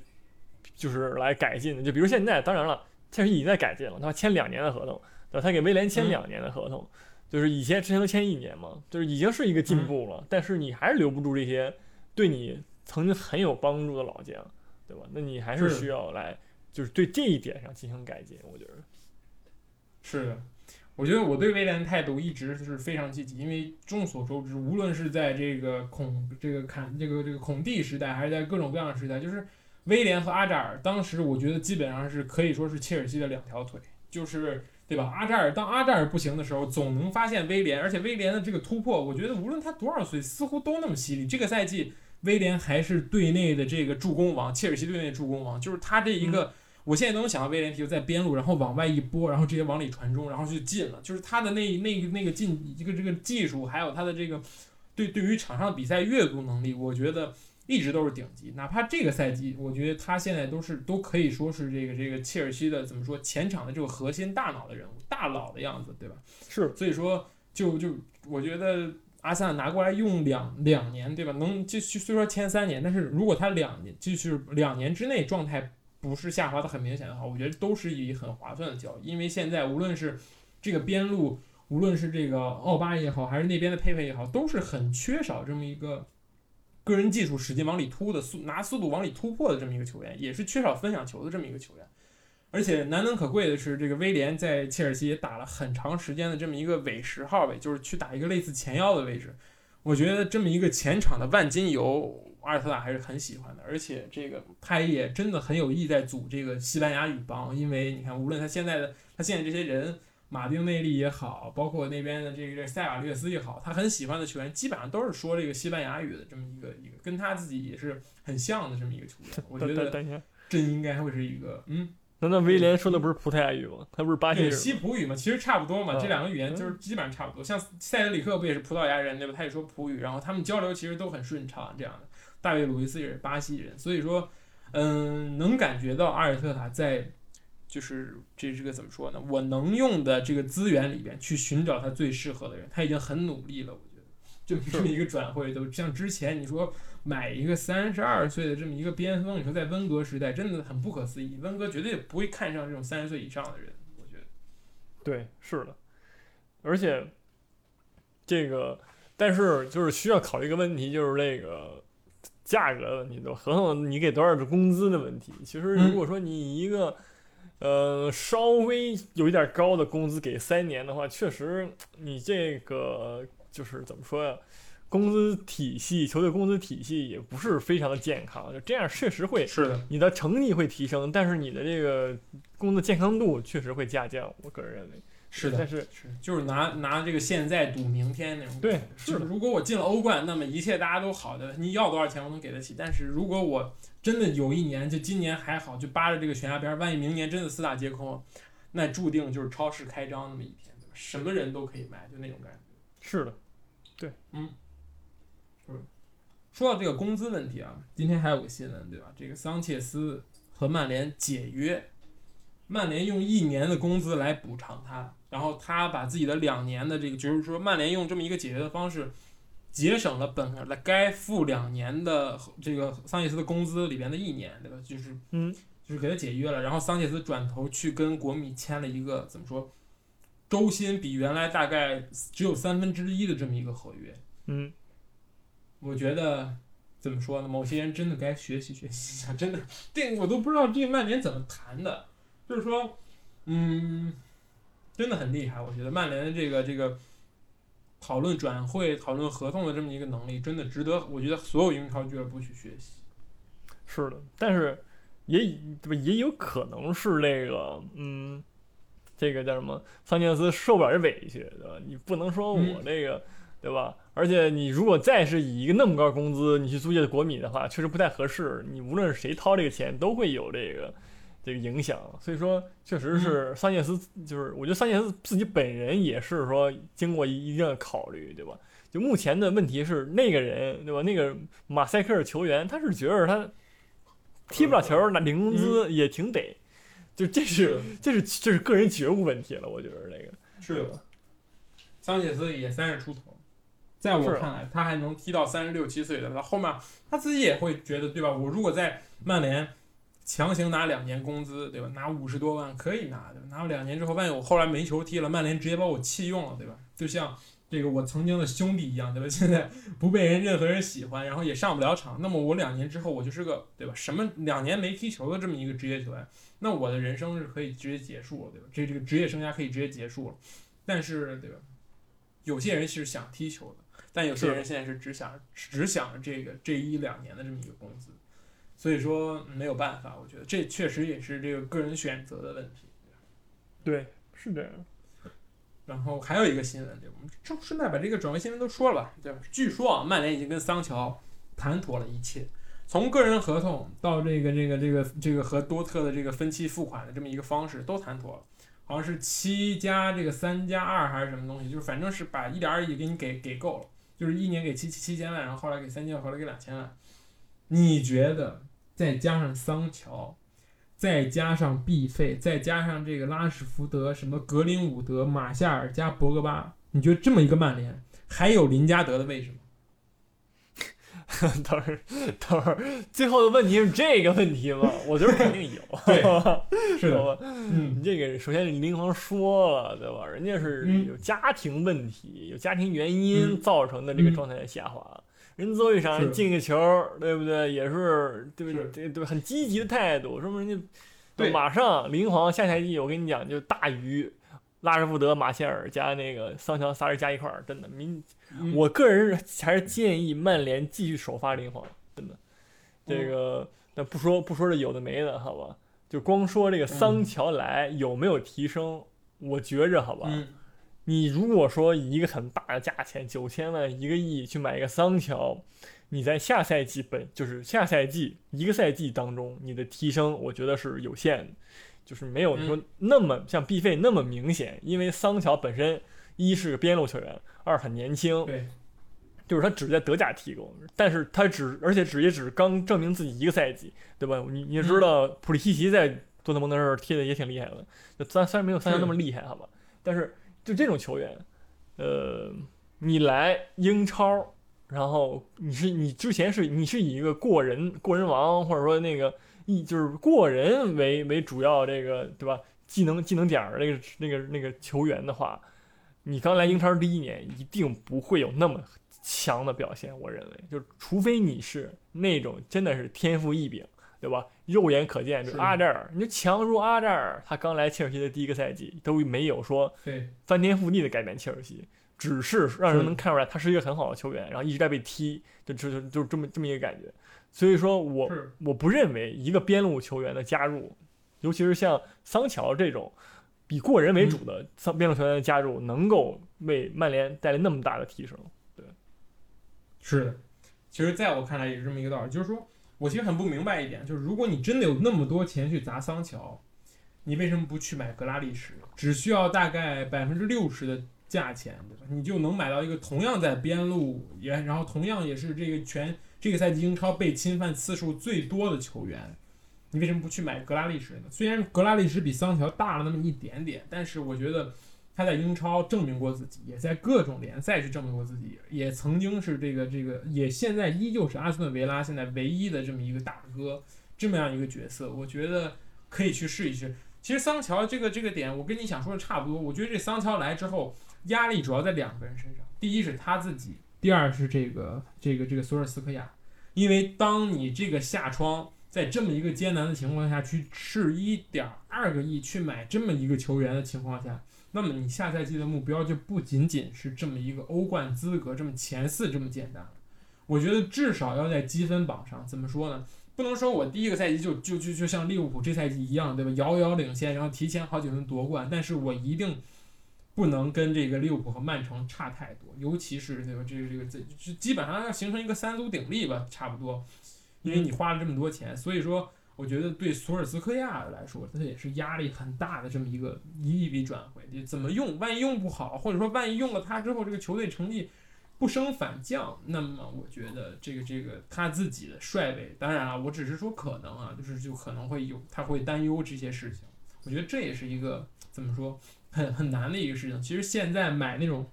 就是来改进的，就比如现在，当然了，切尔西已经在改进了，他签两年的合同，对吧？他给威廉签两年的合同，就是以前之前都签一年嘛，就是已经是一个进步了，但是你还是留不住这些对你。曾经很有帮助的老将，对吧？那你还是需要来，就是对这一点上进行改进。我觉得是的，我觉得我对威廉的态度一直是非常积极，因为众所周知，无论是在这个孔这个坎这个这个孔蒂时代，还是在各种各样的时代，就是威廉和阿扎尔，当时我觉得基本上是可以说是切尔西的两条腿，就是对吧？阿扎尔当阿扎尔不行的时候，总能发现威廉，而且威廉的这个突破，我觉得无论他多少岁，似乎都那么犀利。这个赛季。威廉还是队内的这个助攻王，切尔西队内助攻王，就是他这一个，我现在都能想到威廉踢在边路，然后往外一拨，然后直接往里传中，然后就进了。就是他的那那那个进一个这个技术，还有他的这个对对于场上比赛阅读能力，我觉得一直都是顶级。哪怕这个赛季，我觉得他现在都是都可以说是这个这个切尔西的怎么说前场的这个核心大脑的人物，大佬的样子，对吧？是，所以说就就我觉得。阿森纳拿过来用两两年，对吧？能继续虽说签三年，但是如果他两年继续两年之内状态不是下滑的很明显的话，我觉得都是一很划算的交易。因为现在无论是这个边路，无论是这个奥巴也好，还是那边的佩佩也好，都是很缺少这么一个个人技术使劲往里突的速拿速度往里突破的这么一个球员，也是缺少分享球的这么一个球员。而且难能可贵的是，这个威廉在切尔西也打了很长时间的这么一个伪十号位，就是去打一个类似前腰的位置。我觉得这么一个前场的万金油，阿尔特塔还是很喜欢的。而且这个他也真的很有意在组这个西班牙语帮，因为你看，无论他现在的他现在这些人，马丁内利也好，包括那边的这个塞瓦略斯也好，他很喜欢的球员基本上都是说这个西班牙语的这么一个一个跟他自己也是很像的这么一个球员。我觉得这应该会是一个嗯。难道威廉说的不是葡萄牙语吗？他不是巴西人？西葡语嘛，其实差不多嘛。这两个语言就是基本上差不多。像塞德里克不也是葡萄牙人对吧？他也说葡语，然后他们交流其实都很顺畅。这样的，大卫·鲁伊斯也是巴西人，所以说，嗯，能感觉到阿尔特塔在，就是这这个怎么说呢？我能用的这个资源里边去寻找他最适合的人，他已经很努力了。我觉得，就这么一个转会，都像之前你说。买一个三十二岁的这么一个边锋，你说在温格时代真的很不可思议。温格绝对不会看上这种三十岁以上的人。我觉得对，是的，而且这个，但是就是需要考虑一个问题，就是这个价格的问题，都？合同你给多少的工资的问题。其实如果说你一个呃稍微有一点高的工资给三年的话，确实你这个就是怎么说呀？工资体系，球队工资体系也不是非常的健康，就这样确实会是的，你的成绩会提升，但是你的这个工资健康度确实会下降。我个人认为是的，但是是就是拿拿这个现在赌明天那种。对，是如果我进了欧冠，那么一切大家都好的，你要多少钱我能给得起。但是如果我真的有一年，就今年还好，就扒着这个悬崖边，万一明年真的四大皆空，那注定就是超市开张那么一天，对吧？什么人都可以卖，就那种感觉。是的，对，嗯。说到这个工资问题啊，今天还有个新闻，对吧？这个桑切斯和曼联解约，曼联用一年的工资来补偿他，然后他把自己的两年的这个，就是说曼联用这么一个解约的方式，节省了本来该付两年的这个桑切斯的工资里边的一年，对吧？就是嗯，就是给他解约了，然后桑切斯转头去跟国米签了一个怎么说，周薪比原来大概只有三分之一的这么一个合约，嗯。我觉得怎么说呢？某些人真的该学习学习一下，真的，这我都不知道这曼联怎么谈的。就是说，嗯，真的很厉害。我觉得曼联的这个这个讨论转会、讨论合同的这么一个能力，真的值得。我觉得所有英超俱乐部去学习。是的，但是也不也有可能是那个，嗯，这个叫什么？桑切斯受不了这委屈，对吧？你不能说我这个。对吧？而且你如果再是以一个那么高工资，你去租借国米的话，确实不太合适。你无论是谁掏这个钱，都会有这个这个影响。所以说，确实是桑切斯，就是我觉得桑切斯自己本人也是说经过一定的考虑，对吧？就目前的问题是那个人，对吧？那个马赛克球员，他是觉得他踢不了球，拿零工资也挺得。就这是这是这是个人觉悟问题了，我觉得这个是吧？桑切斯也三十出头。在我看来，他还能踢到三十六七岁的，他后面他自己也会觉得，对吧？我如果在曼联强行拿两年工资，对吧？拿五十多万可以拿，对吧？拿了两年之后，万一我后来没球踢了，曼联直接把我弃用了，对吧？就像这个我曾经的兄弟一样，对吧？现在不被人任何人喜欢，然后也上不了场，那么我两年之后，我就是个，对吧？什么两年没踢球的这么一个职业球员，那我的人生是可以直接结束了，对吧？这这个职业生涯可以直接结束了。但是，对吧？有些人是想踢球的。但有些人现在是只想只想着这个这一两年的这么一个工资，所以说没有办法，我觉得这确实也是这个个人选择的问题。对，是这样。然后还有一个新闻，对，我们顺顺带把这个转会新闻都说了吧，对吧？据说啊，曼联已经跟桑乔谈妥了一切，从个人合同到这个这个这个这个和多特的这个分期付款的这么一个方式都谈妥了，好像是七加这个三加二还是什么东西，就是反正是把一点二亿给你给给够了。就是一年给七七七千万，然后后来给三千万，后来给两千万。你觉得再加上桑乔，再加上 B 费，再加上这个拉什福德、什么格林伍德、马夏尔加博格巴，你觉得这么一个曼联还有林加德的位置吗？等会儿，等会儿，最后的问题是这个问题吗？我觉得肯定有，对，是的。嗯，这个首先林皇说了，对吧？人家是有家庭问题，有家庭原因造成的这个状态的下滑。人最后一场进个球，对不对？也是对不对？对对，很积极的态度，说明人家马上林皇下赛季，我跟你讲，就大于拉什福德、马歇尔加那个桑乔仨人加一块儿，真的明。我个人还是建议曼联继续首发林皇，真的。这个那不说不说这有的没的，好吧？就光说这个桑乔来有没有提升，我觉着好吧。你如果说以一个很大的价钱九千万一个亿去买一个桑乔，你在下赛季本就是下赛季一个赛季当中，你的提升我觉得是有限的，就是没有说那么像 B 费那么明显，因为桑乔本身。一是个边路球员，二很年轻，对，就是他只在德甲踢过，但是他只而且只也只刚证明自己一个赛季，对吧？你你知道普利西奇在多特蒙德这儿踢的也挺厉害的，就虽虽然没有三强那么厉害，好吧？但是就这种球员，呃，你来英超，然后你是你之前是你是以一个过人过人王或者说那个一就是过人为为主要这个对吧？技能技能点儿那个那个那个球员的话，你刚来英超第一年一定不会有那么强的表现。我认为，就除非你是那种真的是天赋异禀，对吧？肉眼可见，就阿扎尔，你就强如阿扎尔，他刚来切尔西的第一个赛季都没有说翻天覆地的改变切尔西，只是让人能看出来他是一个很好的球员，然后一直在被踢，就就就就这么这么一个感觉。所以说我我不认为一个边路球员的加入，尤其是像桑乔这种以过人为主的桑边路球员的加入，能够为曼联带来那么大的提升。对，是的，其实在我看来也是这么一个道理，就是说。我其实很不明白一点，就是如果你真的有那么多钱去砸桑乔，你为什么不去买格拉利什？只需要大概百分之六十的价钱，对吧？你就能买到一个同样在边路也，然后同样也是这个全这个赛季英超被侵犯次数最多的球员，你为什么不去买格拉利什呢？虽然格拉利什比桑乔大了那么一点点，但是我觉得。他在英超证明过自己，也在各种联赛去证明过自己，也曾经是这个这个，也现在依旧是阿斯顿维拉现在唯一的这么一个大哥，这么样一个角色，我觉得可以去试一试。其实桑乔这个这个点，我跟你想说的差不多。我觉得这桑乔来之后，压力主要在两个人身上，第一是他自己，第二是这个这个这个索尔斯克亚，因为当你这个下窗在这么一个艰难的情况下去斥一点二个亿去买这么一个球员的情况下。那么你下赛季的目标就不仅仅是这么一个欧冠资格这么前四这么简单了，我觉得至少要在积分榜上怎么说呢？不能说我第一个赛季就就就就像利物浦这赛季一样，对吧？遥遥领先，然后提前好几轮夺冠，但是我一定不能跟这个利物浦和曼城差太多，尤其是对吧？这个这个这基本上要形成一个三足鼎立吧，差不多，因为你花了这么多钱，所以说。我觉得对索尔斯克亚来说，他也是压力很大的这么一个一笔转会，你怎么用？万一用不好，或者说万一用了他之后，这个球队成绩不升反降，那么我觉得这个这个他自己的帅位，当然了，我只是说可能啊，就是就可能会有他会担忧这些事情。我觉得这也是一个怎么说很很难的一个事情。其实现在买那种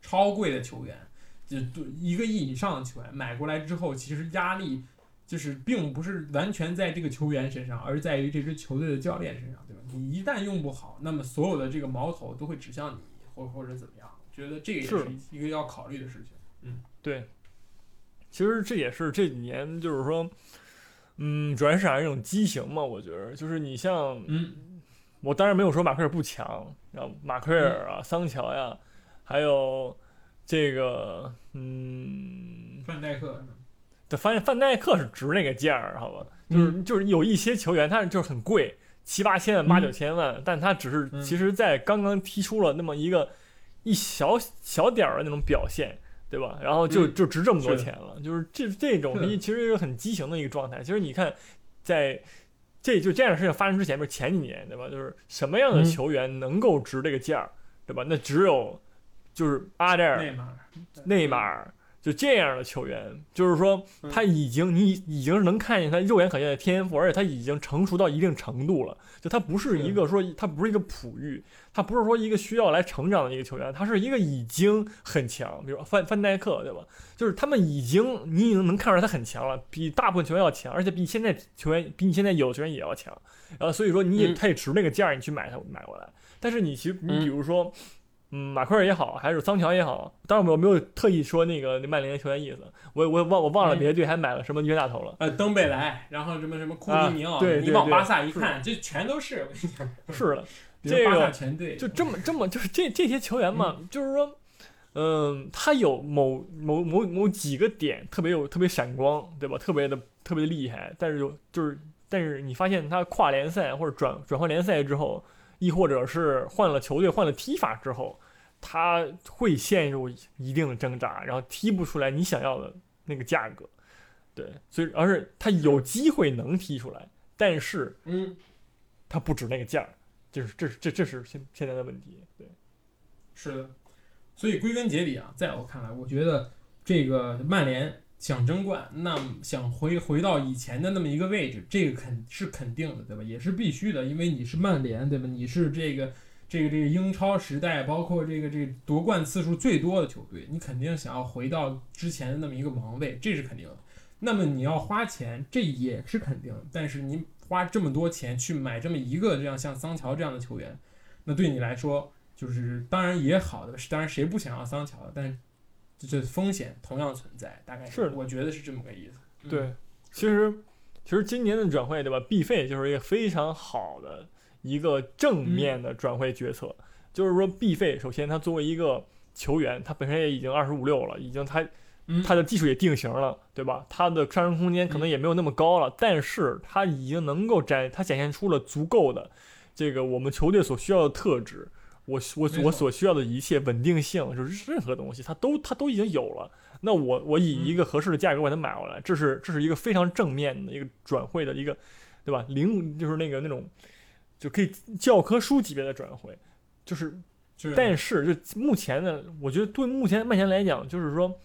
超贵的球员，就一个亿以上的球员买过来之后，其实压力。就是并不是完全在这个球员身上，而在于这支球队的教练身上，对吧？你一旦用不好，那么所有的这个矛头都会指向你，或或者怎么样？觉得这个也是一个要考虑的事情。嗯，对。其实这也是这几年，就是说，嗯，转会市场一种畸形嘛。我觉得，就是你像，嗯，我当然没有说马奎尔不强，然后马奎尔啊、桑乔呀，还有这个，嗯，范戴克。就发现范戴克是值那个价儿，好吧？就是就是有一些球员，他就是很贵，七八千万、八九千万，但他只是其实，在刚刚踢出了那么一个一小小点儿的那种表现，对吧？然后就就值这么多钱了，就是这这种其实是很畸形的一个状态。其实你看，在这就这样的事情发生之前，不是前几年，对吧？就是什么样的球员能够值这个价儿，对吧？那只有就是阿扎尔、内马尔、内马尔。就这样的球员，就是说他已经你已经是能看见他肉眼可见的天赋，而且他已经成熟到一定程度了。就他不是一个说他不是一个璞玉，他不是说一个需要来成长的一个球员，他是一个已经很强。比如范范戴克，对吧？就是他们已经你已经能看出来他很强了，比大部分球员要强，而且比现在球员比你现在有球员也要强。然后所以说你也他也值那个价，你去买他买过来。但是你其实你比如说。嗯，马奎尔也好，还是桑乔也好，当然我没有特意说那个曼联球员意思，我我忘我忘了别的队还买了什么冤大头了。呃，登贝莱，然后什么什么库蒂尼奥，对你往巴萨一看，这全都是。是的，这个全队就这么这么就是这这些球员嘛，就是说，嗯，他有某某某某几个点特别有特别闪光，对吧？特别的特别的厉害，但是有就是但是你发现他跨联赛或者转转换联赛之后，亦或者是换了球队换了踢法之后。他会陷入一定的挣扎，然后踢不出来你想要的那个价格，对，所以而是他有机会能踢出来，但是，嗯，他不值那个价，就是这是这这是现现在的问题，对，是的，所以归根结底啊，在我看来，我觉得这个曼联想争冠，那想回回到以前的那么一个位置，这个肯是肯定的，对吧？也是必须的，因为你是曼联，对吧？你是这个。这个这个英超时代，包括这个这个夺冠次数最多的球队，你肯定想要回到之前的那么一个王位，这是肯定的。那么你要花钱，这也是肯定。但是你花这么多钱去买这么一个这样像桑乔这样的球员，那对你来说就是当然也好的，当然谁不想要桑乔？但是这风险同样存在，大概是我觉得是这么个意思。对，其实其实今年的转会对吧？毕费就是一个非常好的一个正面的转会决策，就是说毕费首先他作为一个球员，他本身也已经二十五六了，已经他。他的技术也定型了，对吧？他的上升空间可能也没有那么高了，但是他已经能够展，他展现出了足够的这个我们球队所需要的特质。我我我所需要的一切稳定性，就是任何东西，他都他都已经有了。那我我以一个合适的价格把它买过来，这是这是一个非常正面的一个转会的一个，对吧？零就是那个那种就可以教科书级别的转会，就是，但是就目前的，我觉得对目前曼联来讲，就是说。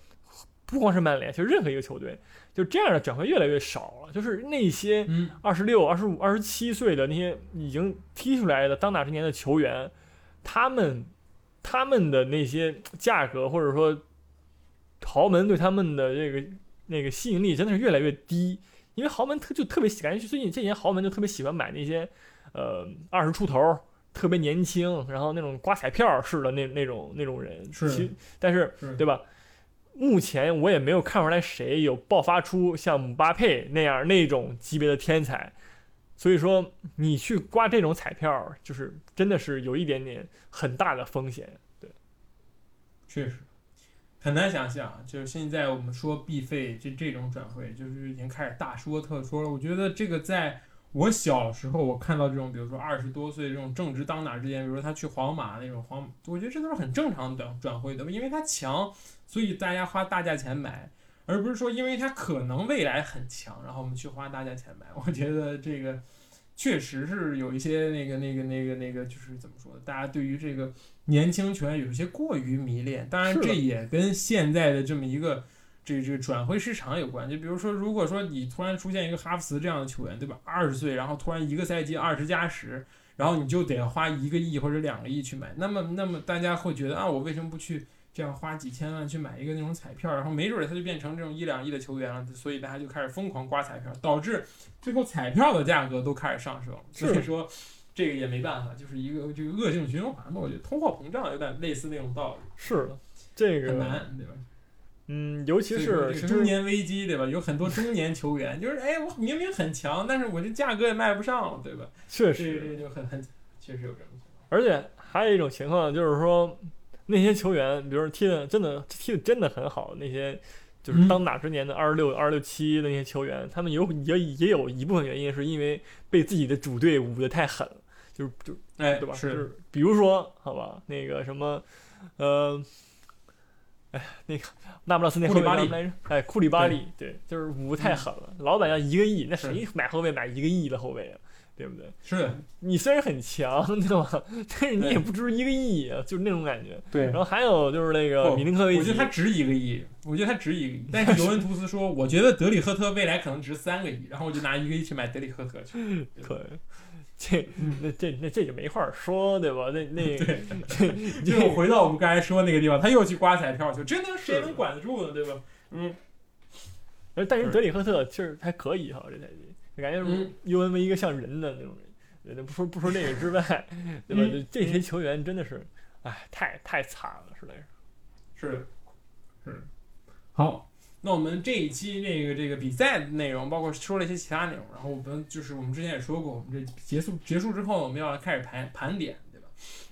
不光是曼联，其实任何一个球队，就这样的转会越来越少了。就是那些二十六、二十五、二十七岁的那些已经踢出来的当打之年的球员，他们他们的那些价格或者说豪门对他们的这个那个吸引力真的是越来越低。因为豪门特就特别喜欢最近这几年豪门就特别喜欢买那些呃二十出头、特别年轻，然后那种刮彩票似的那那种那种人。是，但是对吧？目前我也没有看出来谁有爆发出像姆巴佩那样那种级别的天才，所以说你去刮这种彩票，就是真的是有一点点很大的风险。对，确实很难想象，就是现在我们说必费这这种转会，就是已经开始大说特说了。我觉得这个在我小时候，我看到这种，比如说二十多岁这种正值当打之年，比如说他去皇马那种皇，我觉得这都是很正常的转会的，因为他强。所以大家花大价钱买，而不是说因为他可能未来很强，然后我们去花大价钱买。我觉得这个确实是有一些那个那个那个那个，就是怎么说呢？大家对于这个年轻球员有一些过于迷恋。当然，这也跟现在的这么一个这这转会市场有关。就比如说，如果说你突然出现一个哈弗茨这样的球员，对吧？二十岁，然后突然一个赛季二十加十，然后你就得花一个亿或者两个亿去买，那么那么大家会觉得啊，我为什么不去？这样花几千万去买一个那种彩票，然后没准儿他就变成这种一两亿的球员了，所以大家就开始疯狂刮彩票，导致最后彩票的价格都开始上升。所以说，这个也没办法，就是一个这个恶性循环嘛。我觉得通货膨胀有点类似那种道理。是的，这个很难，对吧？嗯，尤其是中年危机，对吧？有很多中年球员，就是哎，我明明很强，但是我这价格也卖不上了，对吧？确实，这就很很确实有这种情况。而且还有一种情况就是说。那些球员，比如说踢的真的踢的真的很好，那些就是当打之年的二十六、二十六七那些球员，他们有也也有一部分原因是因为被自己的主队捂得太狠，就是就哎对吧？是，比如说好吧，那个什么，呃，哎，那个那不勒斯那后卫来着？哎，库里巴利，对，就是捂太狠了，老板要一个亿，那谁买后卫买一个亿的后卫啊？对不对？是你虽然很强，对吧？但是你也不值一个亿啊，就是那种感觉。对。然后还有就是那个米林科维奇，我觉得他值一个亿，我觉得他值一个亿。但是尤文图斯说，我觉得德里赫特未来可能值三个亿，然后我就拿一个亿去买德里赫特去。可以，这那这那这就没话说，对吧？那那对，就回到我们刚才说那个地方，他又去刮彩票去，真的谁能管得住呢？对吧？嗯。但是德里赫特其实还可以哈，这赛季。感觉尤文为一个像人的那种人，不说不说这个之外，对吧？这些球员真的是，哎，太太惨了，实在是。是，是。好，那我们这一期这个这个比赛的内容，包括说了一些其他内容，然后我们就是我们之前也说过，我们这结束结束之后，我们要开始盘盘点，对吧？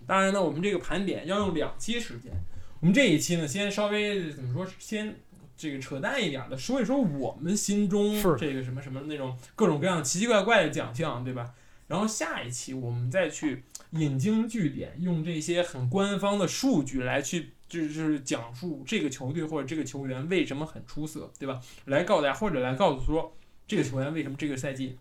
当然呢，我们这个盘点要用两期时间。我们这一期呢，先稍微怎么说，先。这个扯淡一点的说一说我们心中这个什么什么那种各种各样奇奇怪怪的奖项，对吧？然后下一期我们再去引经据典，用这些很官方的数据来去就是讲述这个球队或者这个球员为什么很出色，对吧？来告诉大家，或者来告诉说这个球员为什么这个赛季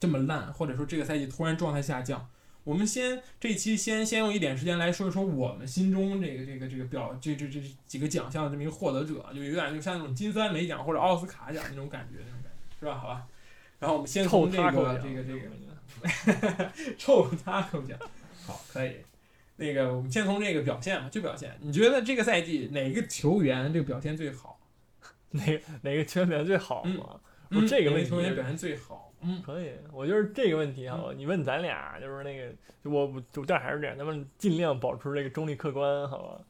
这么烂，或者说这个赛季突然状态下降。我们先这一期先先用一点时间来说一说我们心中这个这个这个表这这这几个奖项的这么一个获得者，就有点就像那种金酸梅奖或者奥斯卡奖那种感觉那种感觉，是吧？好吧。然后我们先从这个这个这个 臭他口奖，好，可以。那个我们先从这个表现吧，就表现。你觉得这个赛季哪个球员这个表现最好？哪哪个球员表现最好嘛？嗯，这个问题球员表现最好，嗯，可以。我觉得这个问题啊，你问咱俩就是那个，我我但还是这样，咱们尽量保持这个中立客观，好吧？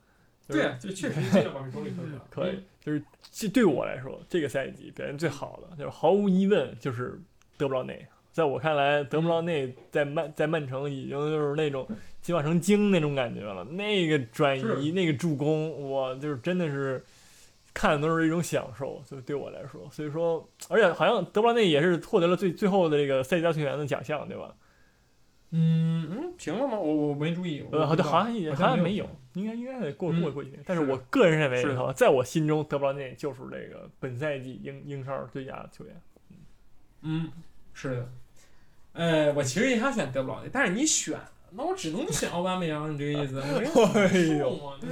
对，就确实尽量保持中立客观。可以，就是这对我来说，这个赛季表现最好的，就是毫无疑问就是德布劳内。在我看来，德布劳内在曼在曼城已经就是那种进化成精那种感觉了。那个转移，那个助攻，我就是真的是看的都是一种享受。就对我来说，所以说，而且好像德布劳内也是获得了最最后的这个赛季大球员的奖项，对吧？嗯嗯，评了吗？我我没注意。呃，好像好像也好像没有，应该应该得过过过几年。但是我个人认为，在我心中，德布劳内就是这个本赛季英英超最佳球员。嗯，是的。呃，我其实也想选德布劳内，但是你选，那我只能选奥巴梅扬，你这个意思？哎呦，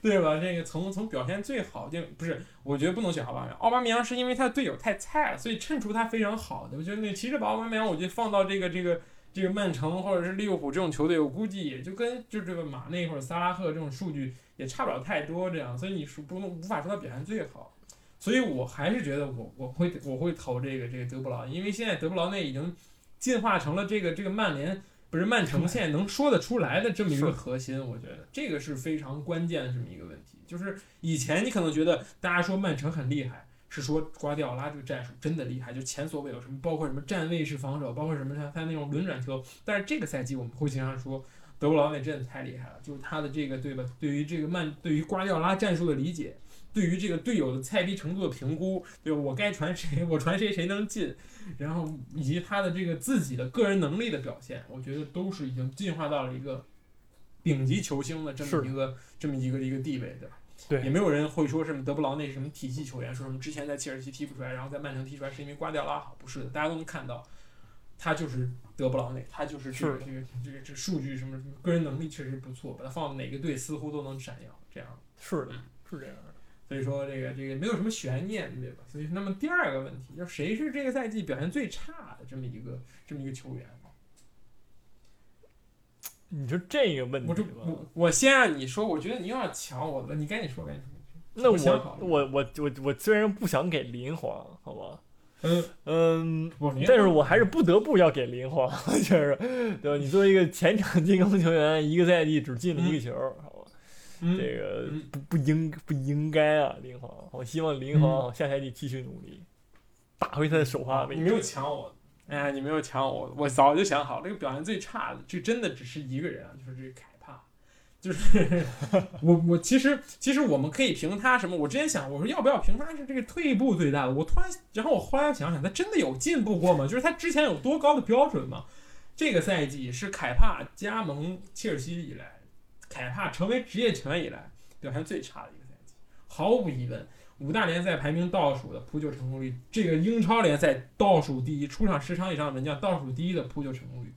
对吧？这个从从表现最好就不是，我觉得不能选奥巴梅扬。奥巴梅扬是因为他的队友太菜了，所以衬出他非常好的。我觉得那其实把奥巴梅扬，我觉得放到这个这个这个曼城或者是利物浦这种球队，我估计也就跟就这个马内或者萨拉赫这种数据也差不了太多这样。所以你说不能无法说他表现最好。所以我还是觉得我我会我会投这个这个德布劳，因为现在德布劳内已经进化成了这个这个曼联不是曼城现在能说得出来的这么一个核心，我觉得这个是非常关键的这么一个问题。就是以前你可能觉得大家说曼城很厉害，是说瓜迪奥拉这个战术真的厉害，就前所未有什么包括什么站位式防守，包括什么他他那种轮转球。但是这个赛季我们会经常说德布劳内真的太厉害了，就是他的这个对吧？对于这个曼对于瓜迪奥拉战术的理解。对于这个队友的菜逼程度的评估，对我该传谁，我传谁谁能进，然后以及他的这个自己的个人能力的表现，我觉得都是已经进化到了一个顶级球星的这么一个这么一个一个地位，对吧？对，也没有人会说什么德布劳内什么体系球员，说什么之前在切尔西踢不出来，然后在曼城踢出来是因为瓜迪奥拉好，不是的，大家都能看到，他就是德布劳内，他就是这个这个这个这数据什么个人能力确实不错，把他放到哪个队似乎都能闪耀，这样。是的，是这样。所以说这个这个没有什么悬念，对吧？所以那么第二个问题，就谁是这个赛季表现最差的这么一个这么一个球员？你说这个问题，我我我先让你说，我觉得你又要抢我的，你赶紧说，赶紧说。那我我我我我虽然不想给林皇，好吧？嗯嗯，但是我还是不得不要给林皇，就是对吧？你作为一个前场进攻球员，一个赛季只进了一个球。这个不不应不应该啊，林皇！我希望林皇下赛季继续努力，打回他的首发位置。你没有抢我，哎呀，你没有抢我，我早就想好，这个表现最差的，这真的只是一个人啊，就是这个凯帕，就是 我我其实其实我们可以评他什么？我之前想，我说要不要评他是这个退步最大的？我突然，然后我后来想想，他真的有进步过吗？就是他之前有多高的标准吗？这个赛季是凯帕加盟切尔西以来。凯帕成为职业球员以来表现最差的一个赛季，毫无疑问，五大联赛排名倒数的扑救成功率，这个英超联赛倒数第一，出场十场以上的门将倒数第一的扑救成功率，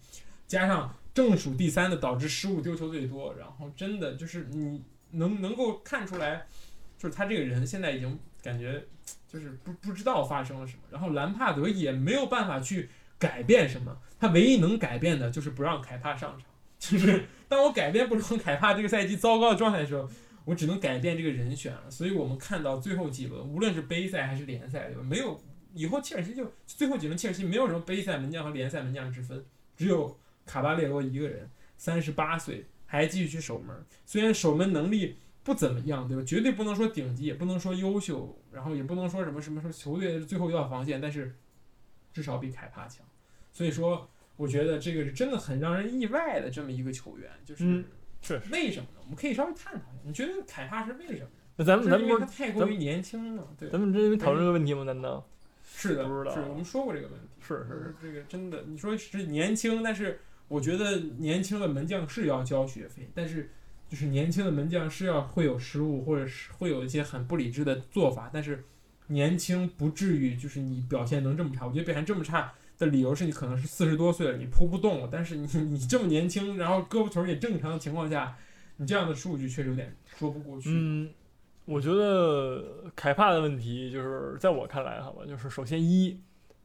加上正数第三的导致失误丢球最多，然后真的就是你能能够看出来，就是他这个人现在已经感觉就是不不知道发生了什么，然后兰帕德也没有办法去改变什么，他唯一能改变的就是不让凯帕上场，就是。当我改变不成凯帕这个赛季糟糕的状态的时候，我只能改变这个人选了。所以我们看到最后几轮，无论是杯赛还是联赛，对吧？没有以后切尔西就最后几轮，切尔西没有什么杯赛门将和联赛门将之分，只有卡巴列罗一个人，三十八岁还继续去守门。虽然守门能力不怎么样，对吧？绝对不能说顶级，也不能说优秀，然后也不能说什么什么什么球队最后一道防线，但是至少比凯帕强。所以说。我觉得这个是真的很让人意外的这么一个球员，就是是为什么呢？我们可以稍微探讨一下。你觉得凯帕是为什么？那咱们咱们不是太过于年轻了？对，咱们这讨论这个问题吗？难道？是的，不知道。是我们说过这个问题。是是，这个真的，你说是年轻，但是我觉得年轻的门将是要交学费，但是就是年轻的门将是要会有失误，或者是会有一些很不理智的做法，但是年轻不至于就是你表现能这么差。我觉得表现这么差。的理由是你可能是四十多岁了，你扑不动了。但是你你这么年轻，然后胳膊腿也正常的情况下，你这样的数据确实有点说不过去。嗯，我觉得凯帕的问题就是在我看来，好吧，就是首先一，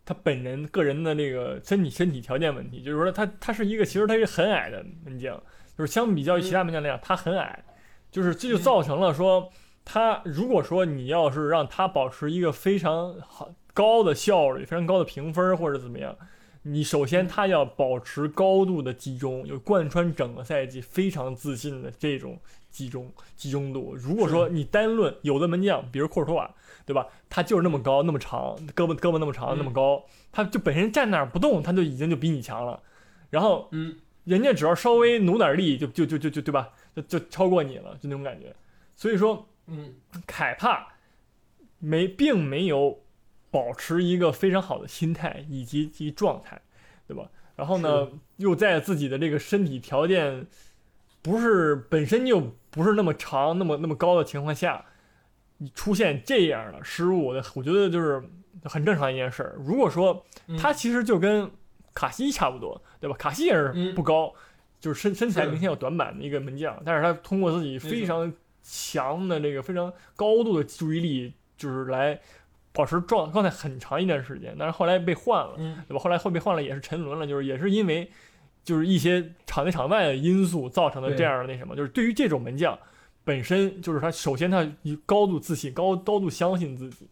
他本人个人的这个身体身体条件问题，就是说他他是一个其实他是很矮的门将，就是相比较于其他门将来讲，他很矮，就是这就造成了说。他如果说你要是让他保持一个非常好高的效率、非常高的评分或者怎么样，你首先他要保持高度的集中，有贯穿整个赛季非常自信的这种集中集中度。如果说你单论有的门将，比如库尔图瓦，对吧？他就是那么高、那么长，胳膊胳膊那么长、那么高，他就本身站那儿不动，他就已经就比你强了。然后，嗯，人家只要稍微努点力，就就就就就对吧？就就超过你了，就那种感觉。所以说。嗯，凯帕没并没有保持一个非常好的心态以及及状态，对吧？然后呢，又在自己的这个身体条件不是本身就不是那么长、那么那么高的情况下，你出现这样的失误，我觉得就是很正常一件事儿。如果说他其实就跟卡西差不多，对吧？卡西也是不高，就是身身材明显有短板的一个门将，但是他通过自己非常。强的这个非常高度的注意力，就是来保持状状态很长一段时间。但是后来被换了，对吧？后来后被换了，也是沉沦了，就是也是因为就是一些场内场外的因素造成的这样的那什么。就是对于这种门将本身，就是他首先他高度自信，高高度相信自己，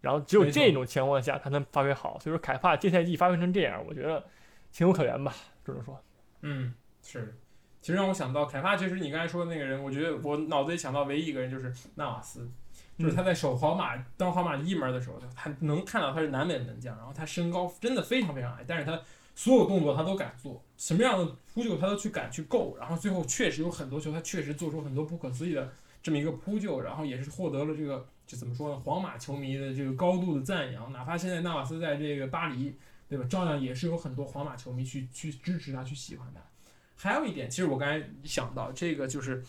然后只有这种情况下他能发挥好。所以说凯帕这赛季发挥成这样，我觉得情有可原吧，只能说。嗯，是。其实让我想到凯帕，就是你刚才说的那个人，我觉得我脑子里想到唯一一个人就是纳瓦斯，就是他在守皇马当皇马一门的时候，他能看到他是南美门将，然后他身高真的非常非常矮，但是他所有动作他都敢做，什么样的扑救他都去敢去够，然后最后确实有很多球他确实做出很多不可思议的这么一个扑救，然后也是获得了这个就怎么说呢，皇马球迷的这个高度的赞扬，哪怕现在纳瓦斯在这个巴黎，对吧，照样也是有很多皇马球迷去去支持他，去喜欢他。还有一点，其实我刚才想到这个，就是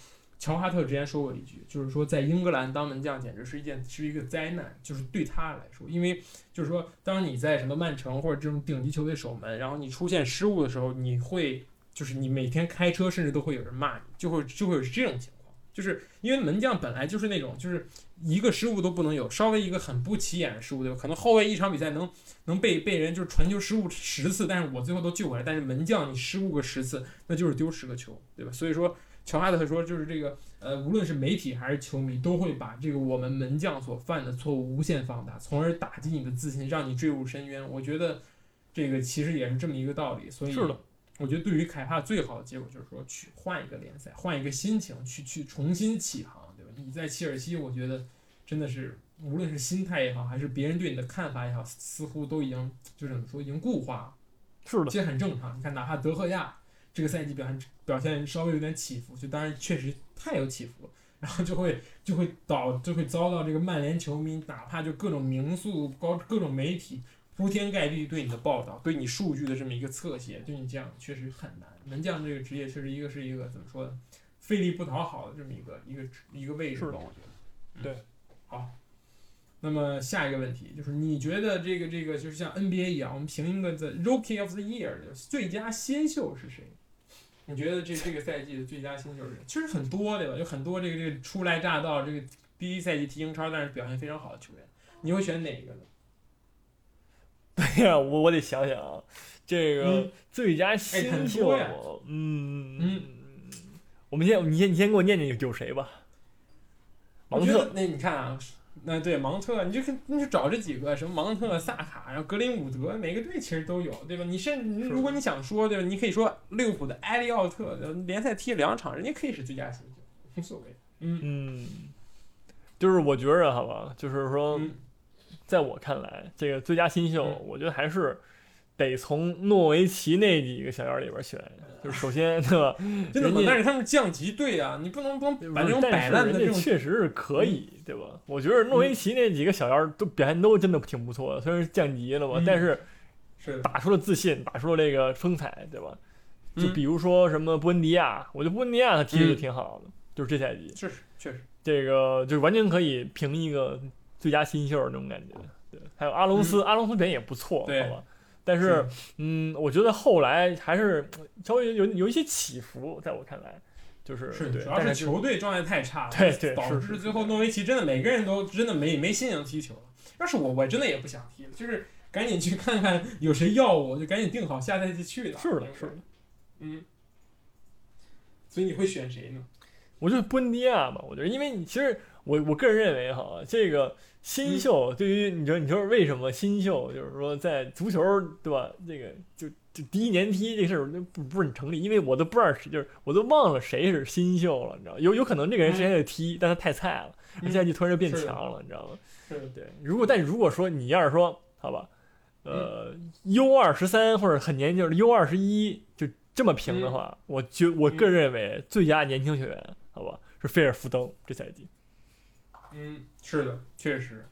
乔哈特之前说过一句，就是说在英格兰当门将简直是一件是一个灾难，就是对他来说，因为就是说，当你在什么曼城或者这种顶级球队守门，然后你出现失误的时候，你会就是你每天开车甚至都会有人骂你，就会就会有这种情况，就是因为门将本来就是那种就是一个失误都不能有，稍微一个很不起眼的失误，对吧？可能后卫一场比赛能。能被被人就是传球失误十次，但是我最后都救回来。但是门将你失误个十次，那就是丢十个球，对吧？所以说，乔哈特说就是这个，呃，无论是媒体还是球迷，都会把这个我们门将所犯的错误无限放大，从而打击你的自信，让你坠入深渊。我觉得这个其实也是这么一个道理。所以，是的我觉得对于凯帕最好的结果就是说去换一个联赛，换一个心情，去去重新起航，对吧？你在切尔西，我觉得真的是。无论是心态也好，还是别人对你的看法也好，似乎都已经就是怎么说，已经固化了。是的，其实很正常。你看，哪怕德赫亚这个赛季表现表现稍微有点起伏，就当然确实太有起伏了，然后就会就会导就会遭到这个曼联球迷，哪怕就各种名宿、高各种媒体铺天盖地对你的报道，对你数据的这么一个侧写，对你这样确实很难。门将这个职业确实一个是一个怎么说呢，费力不讨好的这么一个一个一个位置吧，我觉得。对，好。那么下一个问题就是，你觉得这个这个就是像 NBA 一样，我们评一个 The Rookie of the Year 的最佳新秀是谁？你觉得这这个赛季的最佳新秀是谁？其实很多对吧？有很多这个这个初来乍到，这个第一赛季踢英超但是表现非常好的球员，你会选哪一个呢？对呀，我我得想想啊，这个最佳新秀，嗯嗯，我们先你先你先给我念念有谁吧。我觉得，那你看啊。那对芒特，你就你就找这几个什么芒特、萨卡，然后格林伍德，每个队其实都有，对吧？你甚至如果你想说，对吧？你可以说利物浦的埃利奥特，联赛踢两场，人家可以是最佳新秀，无所谓。嗯嗯，就是我觉着，好吧，就是说，在我看来，这个最佳新秀，我觉得还是得从诺维奇那几个小妖里边选。就是首先，对吧？真的吗？但是他们降级队啊，你不能光把这种摆烂的这种。确实是可以，对吧？我觉得诺维奇那几个小妖都表现都真的挺不错的，虽然是降级了嘛，但是是打出了自信，打出了这个风采，对吧？就比如说什么布恩迪亚，我觉得布恩迪亚他踢的就挺好的，就是这赛季，确实确实，这个就是完全可以评一个最佳新秀那种感觉。对，还有阿隆斯，阿隆斯表现也不错，好吧？但是，嗯，我觉得后来还是稍微有有一些起伏，在我看来，就是是主要是球队状态太差了，对对，导致最后诺维奇真的每个人都真的没没心情踢球了。要是我，我真的也不想踢了，就是赶紧去看看有谁要我，就赶紧定好下赛季去的。是的，是的，嗯。所以你会选谁呢？我觉得布恩迪亚吧，我觉得，因为你其实我我个人认为哈，这个新秀对于你知道你说为什么新秀就是说在足球对吧？这个就就第一年踢这事儿不不是很成立，因为我都不知道谁，就是我都忘了谁是新秀了，你知道？有有可能这个人之前在踢，但他太菜了，一下就突然就变强了，你知道吗？是对。如果但如果说你要是说好吧，呃，U 二十三或者很年轻就是 U 二十一就。这么评的话，我觉我个人认为最佳年轻球员，好吧，是菲尔福登这赛季。嗯，是的，确实，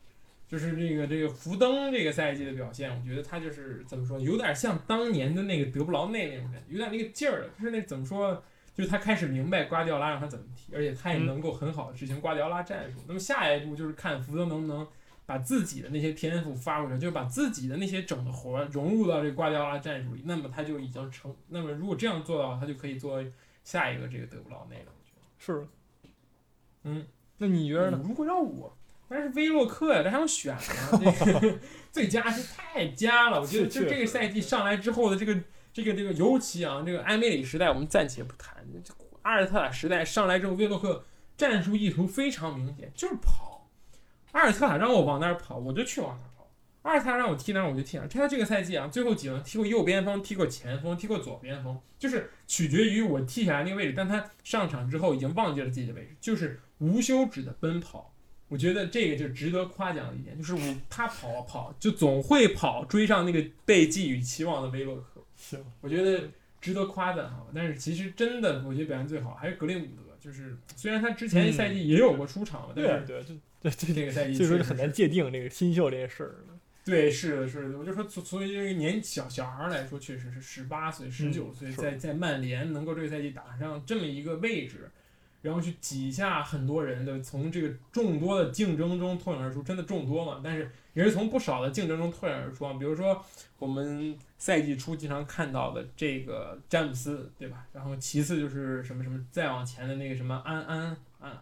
就是这个这个福登这个赛季的表现，我觉得他就是怎么说，有点像当年的那个德布劳内那种感觉，有点那个劲儿了。就是那怎么说，就是他开始明白瓜迪奥拉让他怎么踢，而且他也能够很好的执行瓜迪奥拉战术。那么下一步就是看福登能不能。把自己的那些天赋发挥出来，就是把自己的那些整的活儿融入到这个瓜迪奥拉战术里，那么他就已经成。那么如果这样做到，他就可以做下一个这个德布劳内了。我觉得是。嗯，那你觉得呢？如果让我，但是威洛克呀，这还用选吗？这 个最佳是太佳了。我觉得就这个赛季上来之后的这个这个这个，尤其啊，这个埃梅里时代我们暂且不谈，阿尔特塔时代上来之后，威洛克战术意图非常明显，就是跑。阿尔特塔让我往哪儿跑，我就去往哪儿跑；阿尔特塔让我踢哪儿，我就踢哪儿。他这个赛季啊，最后几轮踢过右边锋，踢过前锋，踢过左边锋，就是取决于我踢起来那个位置。但他上场之后已经忘记了自己的位置，就是无休止的奔跑。我觉得这个就值得夸奖的一点，就是我他跑跑就总会跑追上那个被寄予期望的威洛克。是，我觉得值得夸赞哈。但是其实真的，我觉得表现最好还是格林伍德。就是虽然他之前赛季也有过出场嘛，但是对对。对，这个赛季所以说很难界定这个新秀这些事儿。对，是的，是的。我就说，从从这个年小小孩来说，确实是十八岁、十九岁，在在曼联能够这个赛季打上这么一个位置，然后去挤下很多人的，从这个众多的竞争中脱颖而出，真的众多嘛？但是也是从不少的竞争中脱颖而出啊。比如说我们赛季初经常看到的这个詹姆斯，对吧？然后其次就是什么什么，再往前的那个什么安安安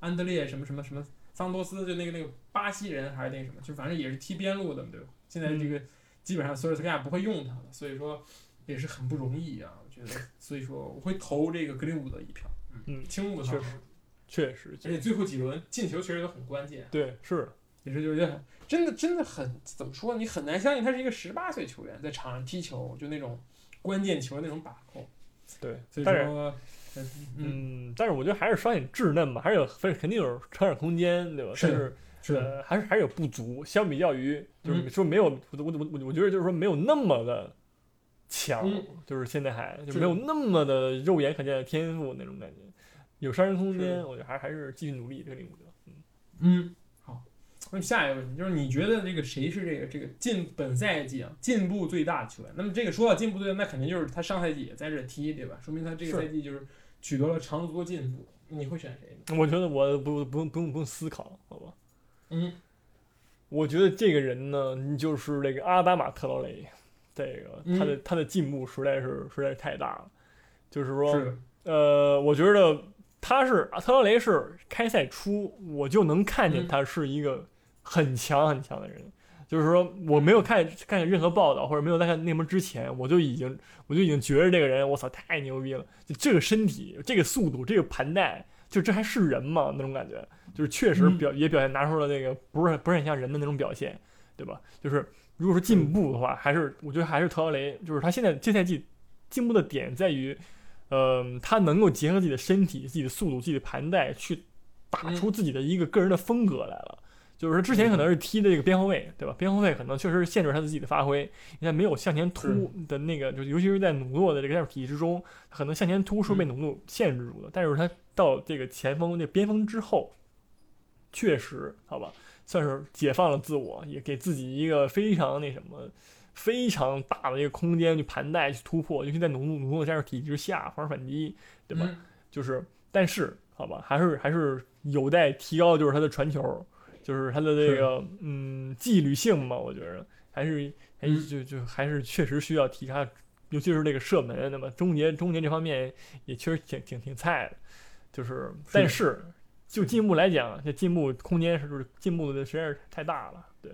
安德烈什么什么什么。桑多斯就那个那个巴西人还是那什么，就反正也是踢边路的，对吧？现在这个基本上索尔斯克亚不会用他了，所以说也是很不容易啊，我觉得。所以说我会投这个格林伍德一票。嗯，青木确实，确实，而且最后几轮进球确实都很关键。对，是，也是就是真的真的很怎么说？你很难相信他是一个十八岁球员在场上踢球，就那种关键球的那种把控。对，所以说。嗯，但是我觉得还是稍显稚嫩吧，还是有，分肯定有成长空间，对吧？是是，还是还是有不足，相比较于就是说没有，我我我我我觉得就是说没有那么的强，就是现在还就没有那么的肉眼可见的天赋那种感觉，有上升空间，我觉得还还是继续努力这个领悟的，嗯嗯，好，那么下一个问题就是你觉得这个谁是这个这个进本赛季啊进步最大的球员？那么这个说到进步最大，那肯定就是他上赛季也在这踢，对吧？说明他这个赛季就是。取得了长足的进步，你会选谁？我觉得我不不用不用不用思考，好吧？嗯，我觉得这个人呢，就是那个阿达马特劳雷，这个他的他的进步实在是实在是太大了。就是说，呃，我觉得他是特劳雷是开赛初我就能看见他是一个很强很强的人。就是说，我没有看看任何报道，或者没有在看内蒙之前，我就已经我就已经觉得这个人，我操，太牛逼了！就这个身体，这个速度，这个盘带，就这还是人吗？那种感觉，就是确实表也表现拿出了那个不是不是很像人的那种表现，对吧？就是如果说进步的话，还是我觉得还是特劳雷，就是他现在这赛季进步的点在于，呃，他能够结合自己的身体、自己的速度、自己的盘带，去打出自己的一个个人的风格来了。就是说，之前可能是踢的这个边后卫，对吧？边后卫可能确实限制他自己的发挥，因为没有向前突的那个，就尤其是在努诺的这个战术体系之中，可能向前突是被努诺限制住的。但是他到这个前锋、这边锋之后，确实，好吧，算是解放了自我，也给自己一个非常那什么、非常大的一个空间去盘带、去突破，尤其在努诺努诺战术体系之下防守反击，对吧？就是，但是，好吧，还是还是有待提高，就是他的传球。就是他的这个嗯纪律性嘛，我觉得还是还是就就还是确实需要提他，尤其是这个射门，那么终结终结这方面也确实挺挺挺菜的。就是但是就进步来讲，这进步空间是不是进步的实在是太大了？对，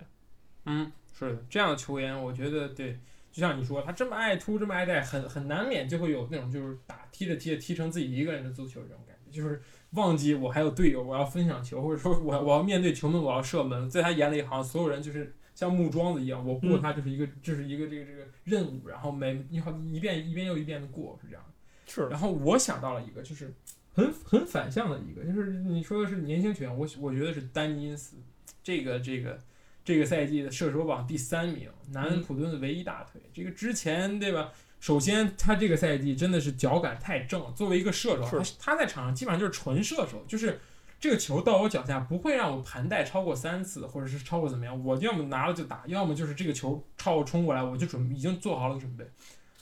嗯，是的，这样的球员，我觉得对，就像你说，他这么爱突，这么爱带，很很难免就会有那种就是打踢着踢着踢成自己一个人的足球这种感觉，就是忘记我还有队友，我要分享球，或者说我我要面对球门，我要射门，在他眼里好像所有人就是像木桩子一样，我过他就是一个这是一个这个这个任务，然后每你好一遍一遍又一遍的过是这样。是。然后我想到了一个，就是很很反向的一个，就是你说的是年轻球员，我我觉得是丹尼因斯，这个这个。这个赛季的射手榜第三名，南安普顿的唯一大腿。这个之前对吧？首先他这个赛季真的是脚感太正了。作为一个射手，他他在场上基本上就是纯射手，就是这个球到我脚下不会让我盘带超过三次，或者是超过怎么样，我要么拿了就打，要么就是这个球朝我冲过来，我就准已经做好了准备。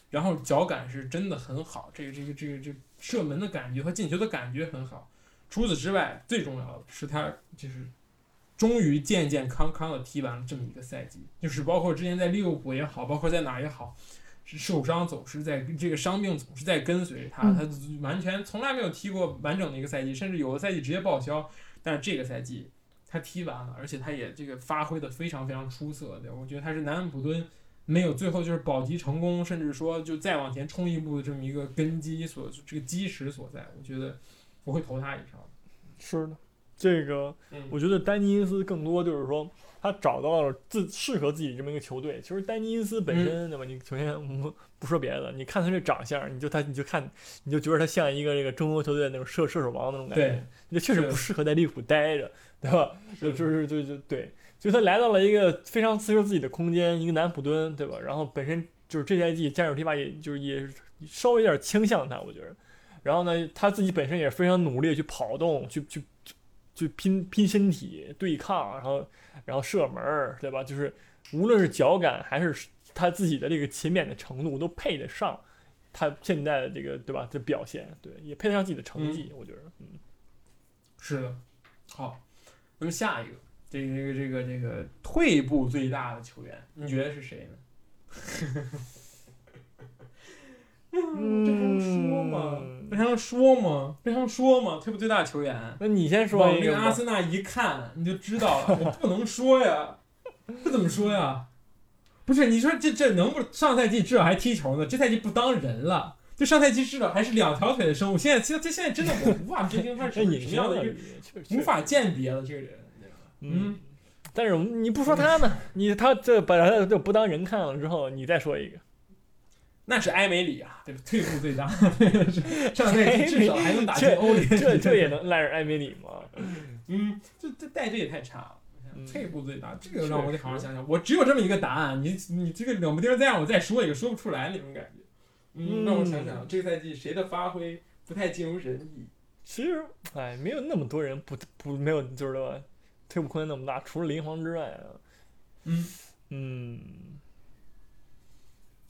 然后脚感是真的很好，这个这个这个这射门的感觉和进球的感觉很好。除此之外，最重要的是他就是。终于健健康康的踢完了这么一个赛季，就是包括之前在利物浦也好，包括在哪也好，受伤总是在这个伤病总是在跟随他，他完全从来没有踢过完整的一个赛季，甚至有的赛季直接报销。但是这个赛季他踢完了，而且他也这个发挥的非常非常出色。对，我觉得他是南安普敦没有最后就是保级成功，甚至说就再往前冲一步的这么一个根基所这个基石所在。我觉得我会投他一票。是的。这个，我觉得丹尼因斯更多就是说，他找到了自适合自己这么一个球队。其实丹尼因斯本身，对吧？你首先我们不说别的，你看他这长相，你就他你就看，你就觉得他像一个这个中国球队那种射射手王那种感觉。那确实不适合在利物浦待着，对吧？就就是就就对，就他来到了一个非常适合自己的空间，一个南普敦，对吧？然后本身就是这赛季战术踢法，也就是也稍微有点倾向他，我觉得。然后呢，他自己本身也非常努力去跑动，去去。去拼拼身体对抗，然后然后射门，对吧？就是无论是脚感还是他自己的这个勤勉的程度，都配得上他现在的这个，对吧？的表现，对，也配得上自己的成绩。我觉得，嗯，是的。好，那么下一个，这个这个这个这个退步最大的球员，你觉得是谁呢？嗯，这还用说吗？这还用说吗？这还用说吗？退步最大的球员，那你先说。往那个阿森纳一看，你就知道了。我不能说呀，这怎么说呀？不是，你说这这能不上赛季至少还踢球呢？这赛季不当人了。就上赛季至少还是两条腿的生物。现在，现在，他现在真的我无法 辨清他是什么样的一个，无法鉴别了这个人。嗯，但是你不说他呢？你他这把他就不当人看了之后，你再说一个。那是埃梅里啊，对吧？退步最大，上赛季至少还能打进欧联，这这也能赖着埃梅里吗？嗯，这这带队也太差了。退步最大，这个让我得好好想想。我只有这么一个答案，你你这个冷不丁再让我再说一个，说不出来那种感觉。嗯，让我想想，这个赛季谁的发挥不太尽如人意？其实，哎，没有那么多人不不没有，就是说退步空间那么大，除了林皇之外啊。嗯嗯。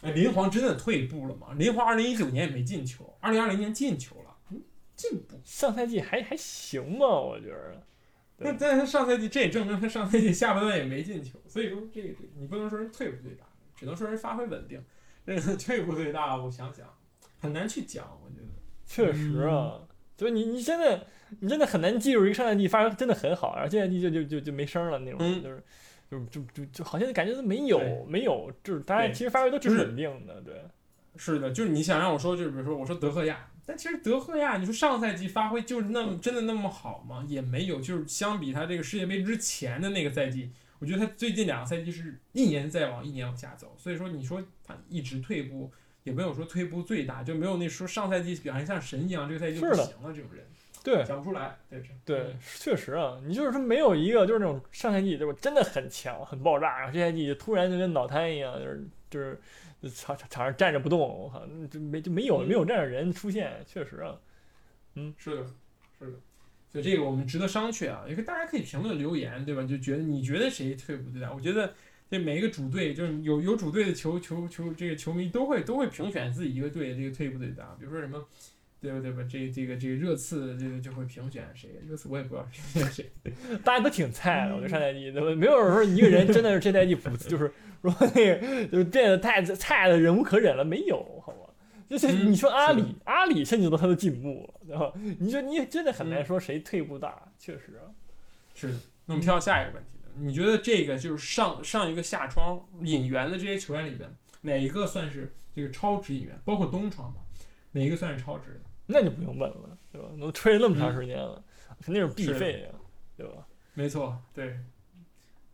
哎，林皇真的退步了吗？林皇二零一九年也没进球，二零二零年进球了，嗯，进步。上赛季还还行吧，我觉得。那但是他上赛季这也证明他上赛季下半段也没进球，所以说这个你不能说人退步最大，只能说人发挥稳定。这个退步最大，我想想很难去讲，我觉得。确实啊，就是你你现在你真的很难记住一个上赛季发挥真的很好，然后这赛季就就就就没声了那种，就是。就就就就好像感觉都没有没有，就是大家其实发挥都挺稳定的，对。是的，就是你想让我说，就是比如说我说德赫亚，但其实德赫亚，你说上赛季发挥就是那么真的那么好吗？也没有，就是相比他这个世界杯之前的那个赛季，我觉得他最近两个赛季是一年再往一年往下走。所以说你说他一直退步，也没有说退步最大，就没有那说上赛季表现像神一样，这个赛季就不行了这种人。对，讲不出来，对对，确实啊，你就是说没有一个就是那种上赛季对吧，真的很强很爆炸，然后这赛季突然就跟脑瘫一样，就是就是场场上站着不动，我靠，就没就没有没有这样的人出现，确实啊，嗯，是的，是的，所以这个我们值得商榷啊，也可大家可以评论留言，对吧？就觉得你觉得谁退步最大？我觉得这每一个主队就是有有主队的球球球这个球迷都会都会评选自己一个队这个退步最大，比如说什么。对吧？对吧？这这个这个热刺这个就会评选谁？热刺我也不知道评选谁，大家都挺菜的。我觉得上赛季对吧？没有说一个人真的是这赛季不就是说那个就是变得太菜的忍无可忍了，没有，好吧？就是你说阿里，阿里甚至都他都进步了，然后？你说你真的很难说谁退步大，确实啊。是。那我们跳到下一个问题你觉得这个就是上上一个下窗引援的这些球员里边，哪一个算是这个超值引援？包括东窗吧？哪一个算是超值的？那就不用问了，对吧？都吹了那么长时间了，肯定是必费呀，对吧？没错，对，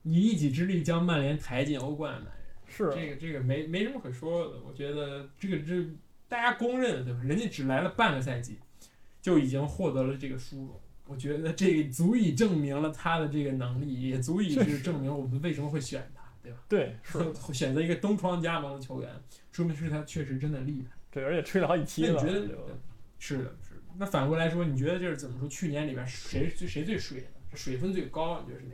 以一己之力将曼联抬进欧冠的男人，是这个这个没没什么可说的。我觉得这个这大家公认的，对吧？人家只来了半个赛季，就已经获得了这个殊荣。我觉得这足以证明了他的这个能力，也足以是证明我们为什么会选他，对吧？对，是选择一个东窗加盟的球员，说明是他确实真的厉害。对，而且吹了好几期了。你觉得？是的，是的。那反过来说，你觉得就是怎么说？去年里边谁最谁最水？水分最高？你觉得是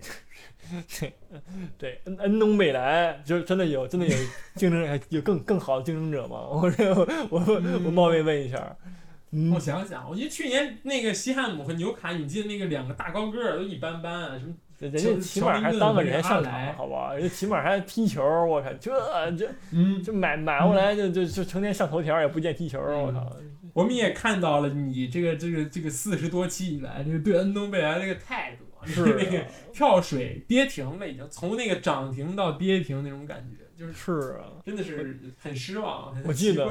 哪个？对，恩恩东贝莱，就真的有真的有竞争，有更更好的竞争者吗？我这我我冒昧问一下。我想想，我觉得去年那个西汉姆和纽卡，你记得那个两个大高个儿都一般般，什么人家起码还当个人上场，好吧？人家起码还踢球，我靠，这这嗯，就买买回来就就就成天上头条，也不见踢球，我靠！我们也看到了你这个这个这个四十多期以来，这个对恩东贝莱这个态度，是 那个跳水跌停了，已经从那个涨停到跌停那种感觉，就是是啊，真的是很失望，我记得。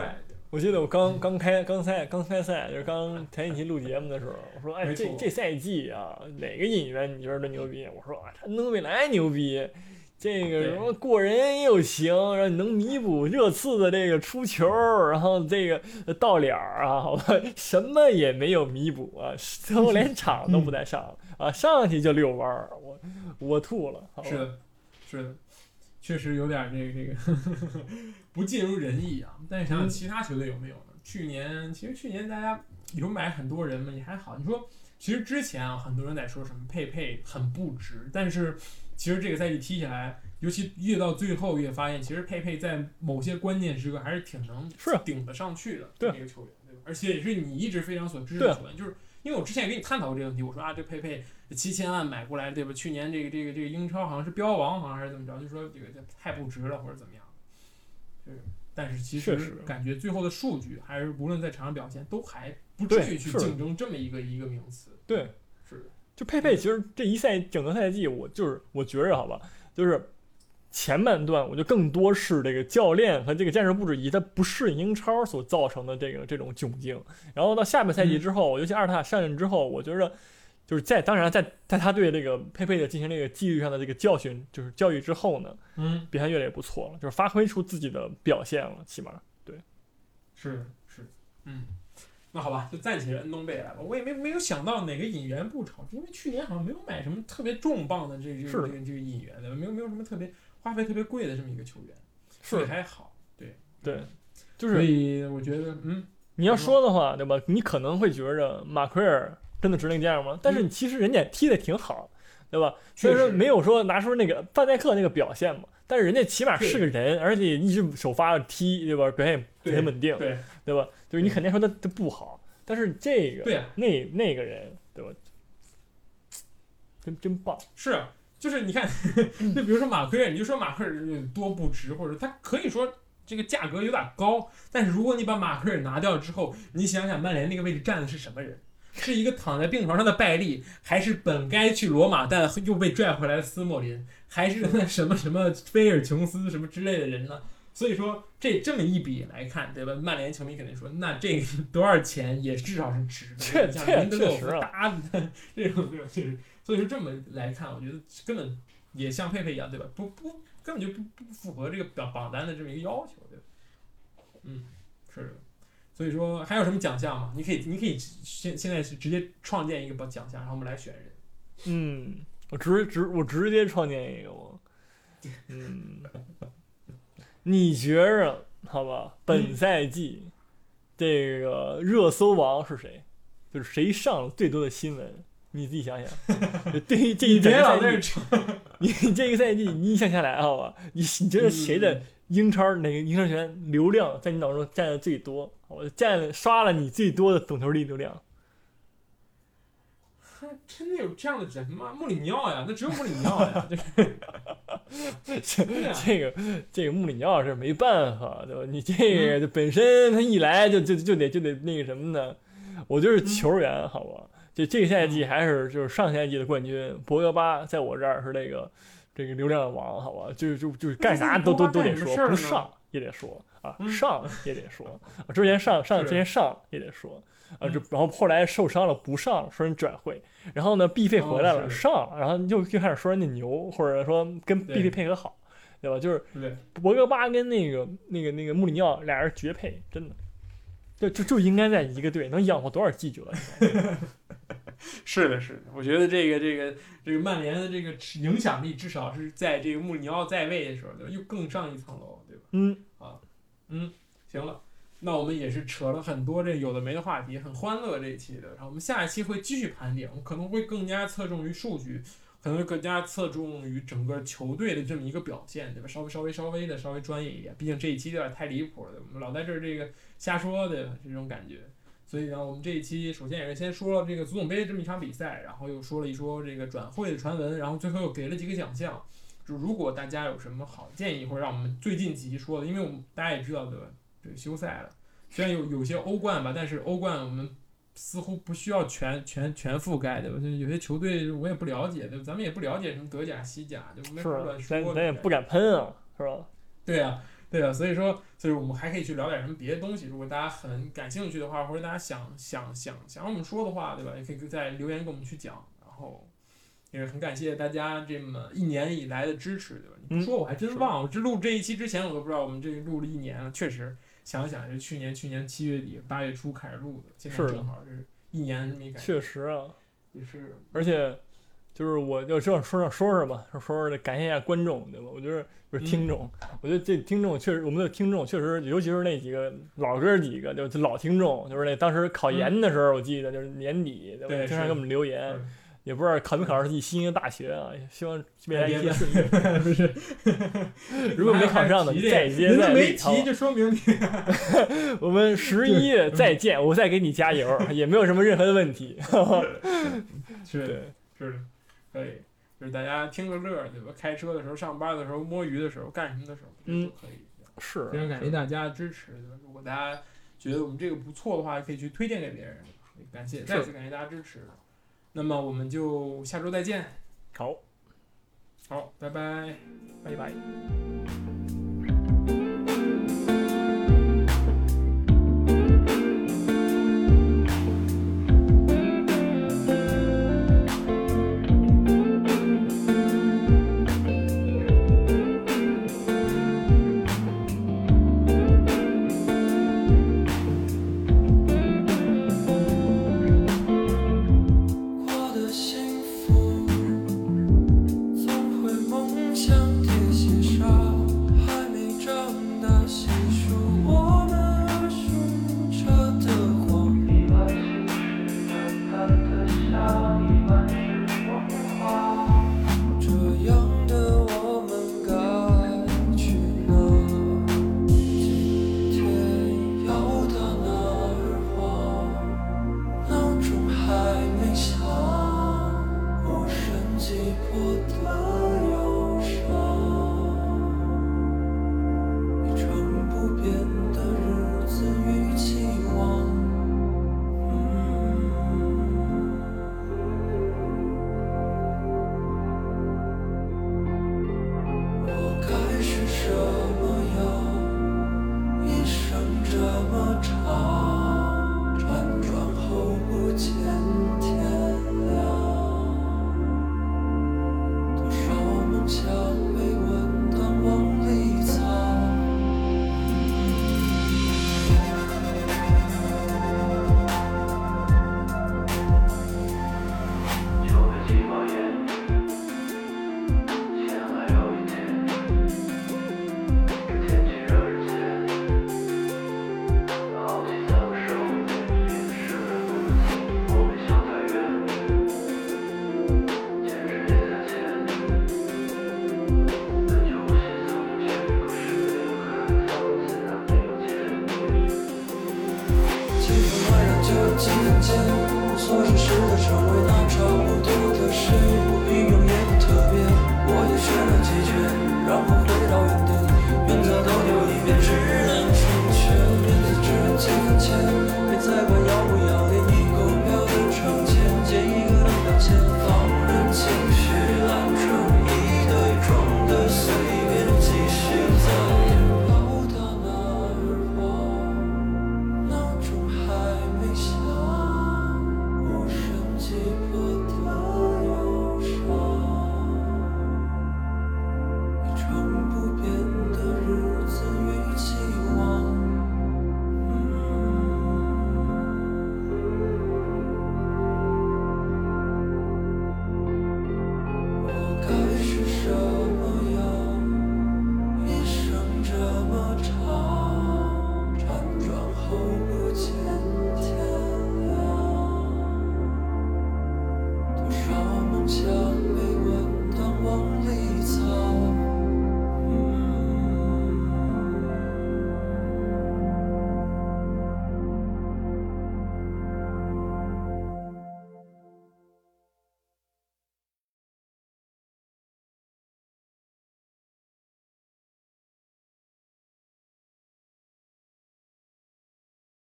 我记得我刚刚开刚赛刚开赛，就是刚前几期录节目的时候，我说：“哎，这这赛季啊，哪个演员你觉得最牛逼？”我说：“啊，他能未来牛逼，这个什么过人又行，然后能弥补热刺的这个出球，然后这个到脸儿啊，好吧，什么也没有弥补啊，最后连场都不带上啊，上去就遛弯儿，我我吐了。”是的，是的，确实有点这个这个。不尽如人意啊！但是想想其他球队有没有呢？去年其实去年大家有买很多人嘛，也还好。你说其实之前啊，很多人在说什么佩佩很不值，但是其实这个赛季踢起来，尤其越到最后越发现，其实佩佩在某些关键时刻还是挺能顶得上去的这么一个球员，对吧？而且也是你一直非常所支持的球员，就是因为我之前也跟你探讨过这个问题，我说啊，这佩佩七千万买过来，对吧？去年这个这个这个英超好像是标王，好像还是怎么着，就说这个太不值了或者怎么样。对，但是其实感觉最后的数据还是无论在场上表现都还不至于去竞争这么一个一个名次。对，是。就佩佩，其实这一赛整个赛季，我就是我觉着好吧，就是前半段我就更多是这个教练和这个战术布置以及他不适应英超所造成的这个这种窘境。然后到下半赛季之后，尤其阿尔塔上任之后，我觉着。就是在当然，在在他对这个佩佩的进行这个纪律上的这个教训，就是教育之后呢，嗯，表现越来越不错了，就是发挥出自己的表现了，起码对，是是，嗯，那好吧，就暂且恩东贝来吧。我也没没有想到哪个引援不炒，因为去年好像没有买什么特别重磅的这个这个这个引援的，没有没有什么特别花费特别贵的这么一个球员，所以还好，对对，就是所以我觉得，嗯，你要说的话，对吧？你可能会觉着马奎尔。真的值那个价吗？但是其实人家踢的挺好，对吧？虽然说没有说拿出那个范戴克那个表现嘛，但是人家起码是个人，而且一直首发踢，对吧？表现很稳定，对对吧？就是你肯定说他他不好，但是这个对那那个人，对吧？真真棒，是就是你看，就比如说马奎尔，你就说马奎尔多不值，或者他可以说这个价格有点高，但是如果你把马奎尔拿掉之后，你想想曼联那个位置站的是什么人？是一个躺在病床上的拜利，还是本该去罗马但又被拽回来的斯莫林，还是那什么什么菲尔琼斯什么之类的人呢？所以说这这么一比来看，对吧？曼联球迷肯定说，那这多少钱也至少是值的。确确确实搭的这种这种？确实，所以说这么来看，我觉得根本也像佩佩一样，对吧？不不，根本就不不符合这个榜榜单的这么一个要求，对吧？嗯，是的。所以说还有什么奖项吗？你可以，你可以现现在是直接创建一个奖奖项，然后我们来选人。嗯，我直直我直接创建一个我。嗯，你觉着好吧？本赛季这个热搜王是谁？就是谁上最多的新闻？你自己想想。对于这一整个赛季，你这个赛季你一想下来，好吧？你你觉得谁的？英超哪个英超球员流量在你脑中占的最多？我占刷了你最多的总球率流量。真的有这样的人吗？穆里尼奥呀，那只有穆里尼奥呀。这这个这个穆里尼奥是没办法，对吧？你这个本身他一来就就就得就得那个什么呢？我就是球员，好吧？就这个赛季还是就是上赛季的冠军博格巴，在我这儿是那个。这个流量王，好吧，就就就是干啥都都都得说不上，也得说啊，上也得说，啊之前上上之前上也得说啊，这然后后来受伤了不上，说人转会，然后呢，B 费回来了上，然后又又开始说人家牛，或者说跟 B 费配合好，对吧？就是博格巴跟那个那个那个穆里尼奥俩人绝配，真的，就就就应该在一个队，能养活多少记者？是的，是的，我觉得这个这个这个曼联的这个影响力，至少是在这个穆里尼奥在位的时候，就又更上一层楼，对吧？嗯，啊，嗯，行了，那我们也是扯了很多这有的没的话题，很欢乐这一期的。然后我们下一期会继续盘点，我可能会更加侧重于数据，可能会更加侧重于整个球队的这么一个表现，对吧？稍微稍微稍微的稍微专业一点，毕竟这一期有点太离谱了，我们老在这儿这个瞎说，对吧？这种感觉。所以呢，我们这一期首先也是先说了这个足总杯这么一场比赛，然后又说了一说这个转会的传闻，然后最后又给了几个奖项。就如果大家有什么好建议，或者让我们最近几期说的，因为我们大家也知道对吧？这个休赛了，虽然有有些欧冠吧，但是欧冠我们似乎不需要全全全覆盖对吧？就有些球队我也不了解对吧？咱们也不了解什么德甲、西甲，就没法乱说。咱也不敢喷啊，是吧？对啊。对啊，所以说，所以我们还可以去聊点什么别的东西。如果大家很感兴趣的话，或者大家想想想想我们说的话，对吧？也可以在留言跟我们去讲。然后，也是很感谢大家这么一年以来的支持，对吧？你不说我还真忘了。这录这一期之前，我都不知道我们这录了一年了。确实，想想是去年去年七月底八月初开始录的，现在正好是一年没改。确实啊，也是，而且。就是我就这样说说说说吧，说说的感谢一下观众，对吧？我觉得不是听众，我觉得这听众确实，我们的听众确实，尤其是那几个老哥几个，就老听众，就是那当时考研的时候，我记得就是年底，对，经常给我们留言，也不知道考没考上自己心仪的大学啊，希望未来一切顺利。不是，如果没考上的，再接再厉。没提就说明你。我们十一月再见，我再给你加油，也没有什么任何的问题。是是。可以，就是大家听个乐，对吧？开车的时候、上班的时候、摸鱼的时候、干什么的时候，嗯，可以。是，非常感谢大家的支持，对吧？如果大家觉得我们这个不错的话，可以去推荐给别人。感谢，再次感谢大家支持。那么我们就下周再见。好，好，拜拜，拜拜。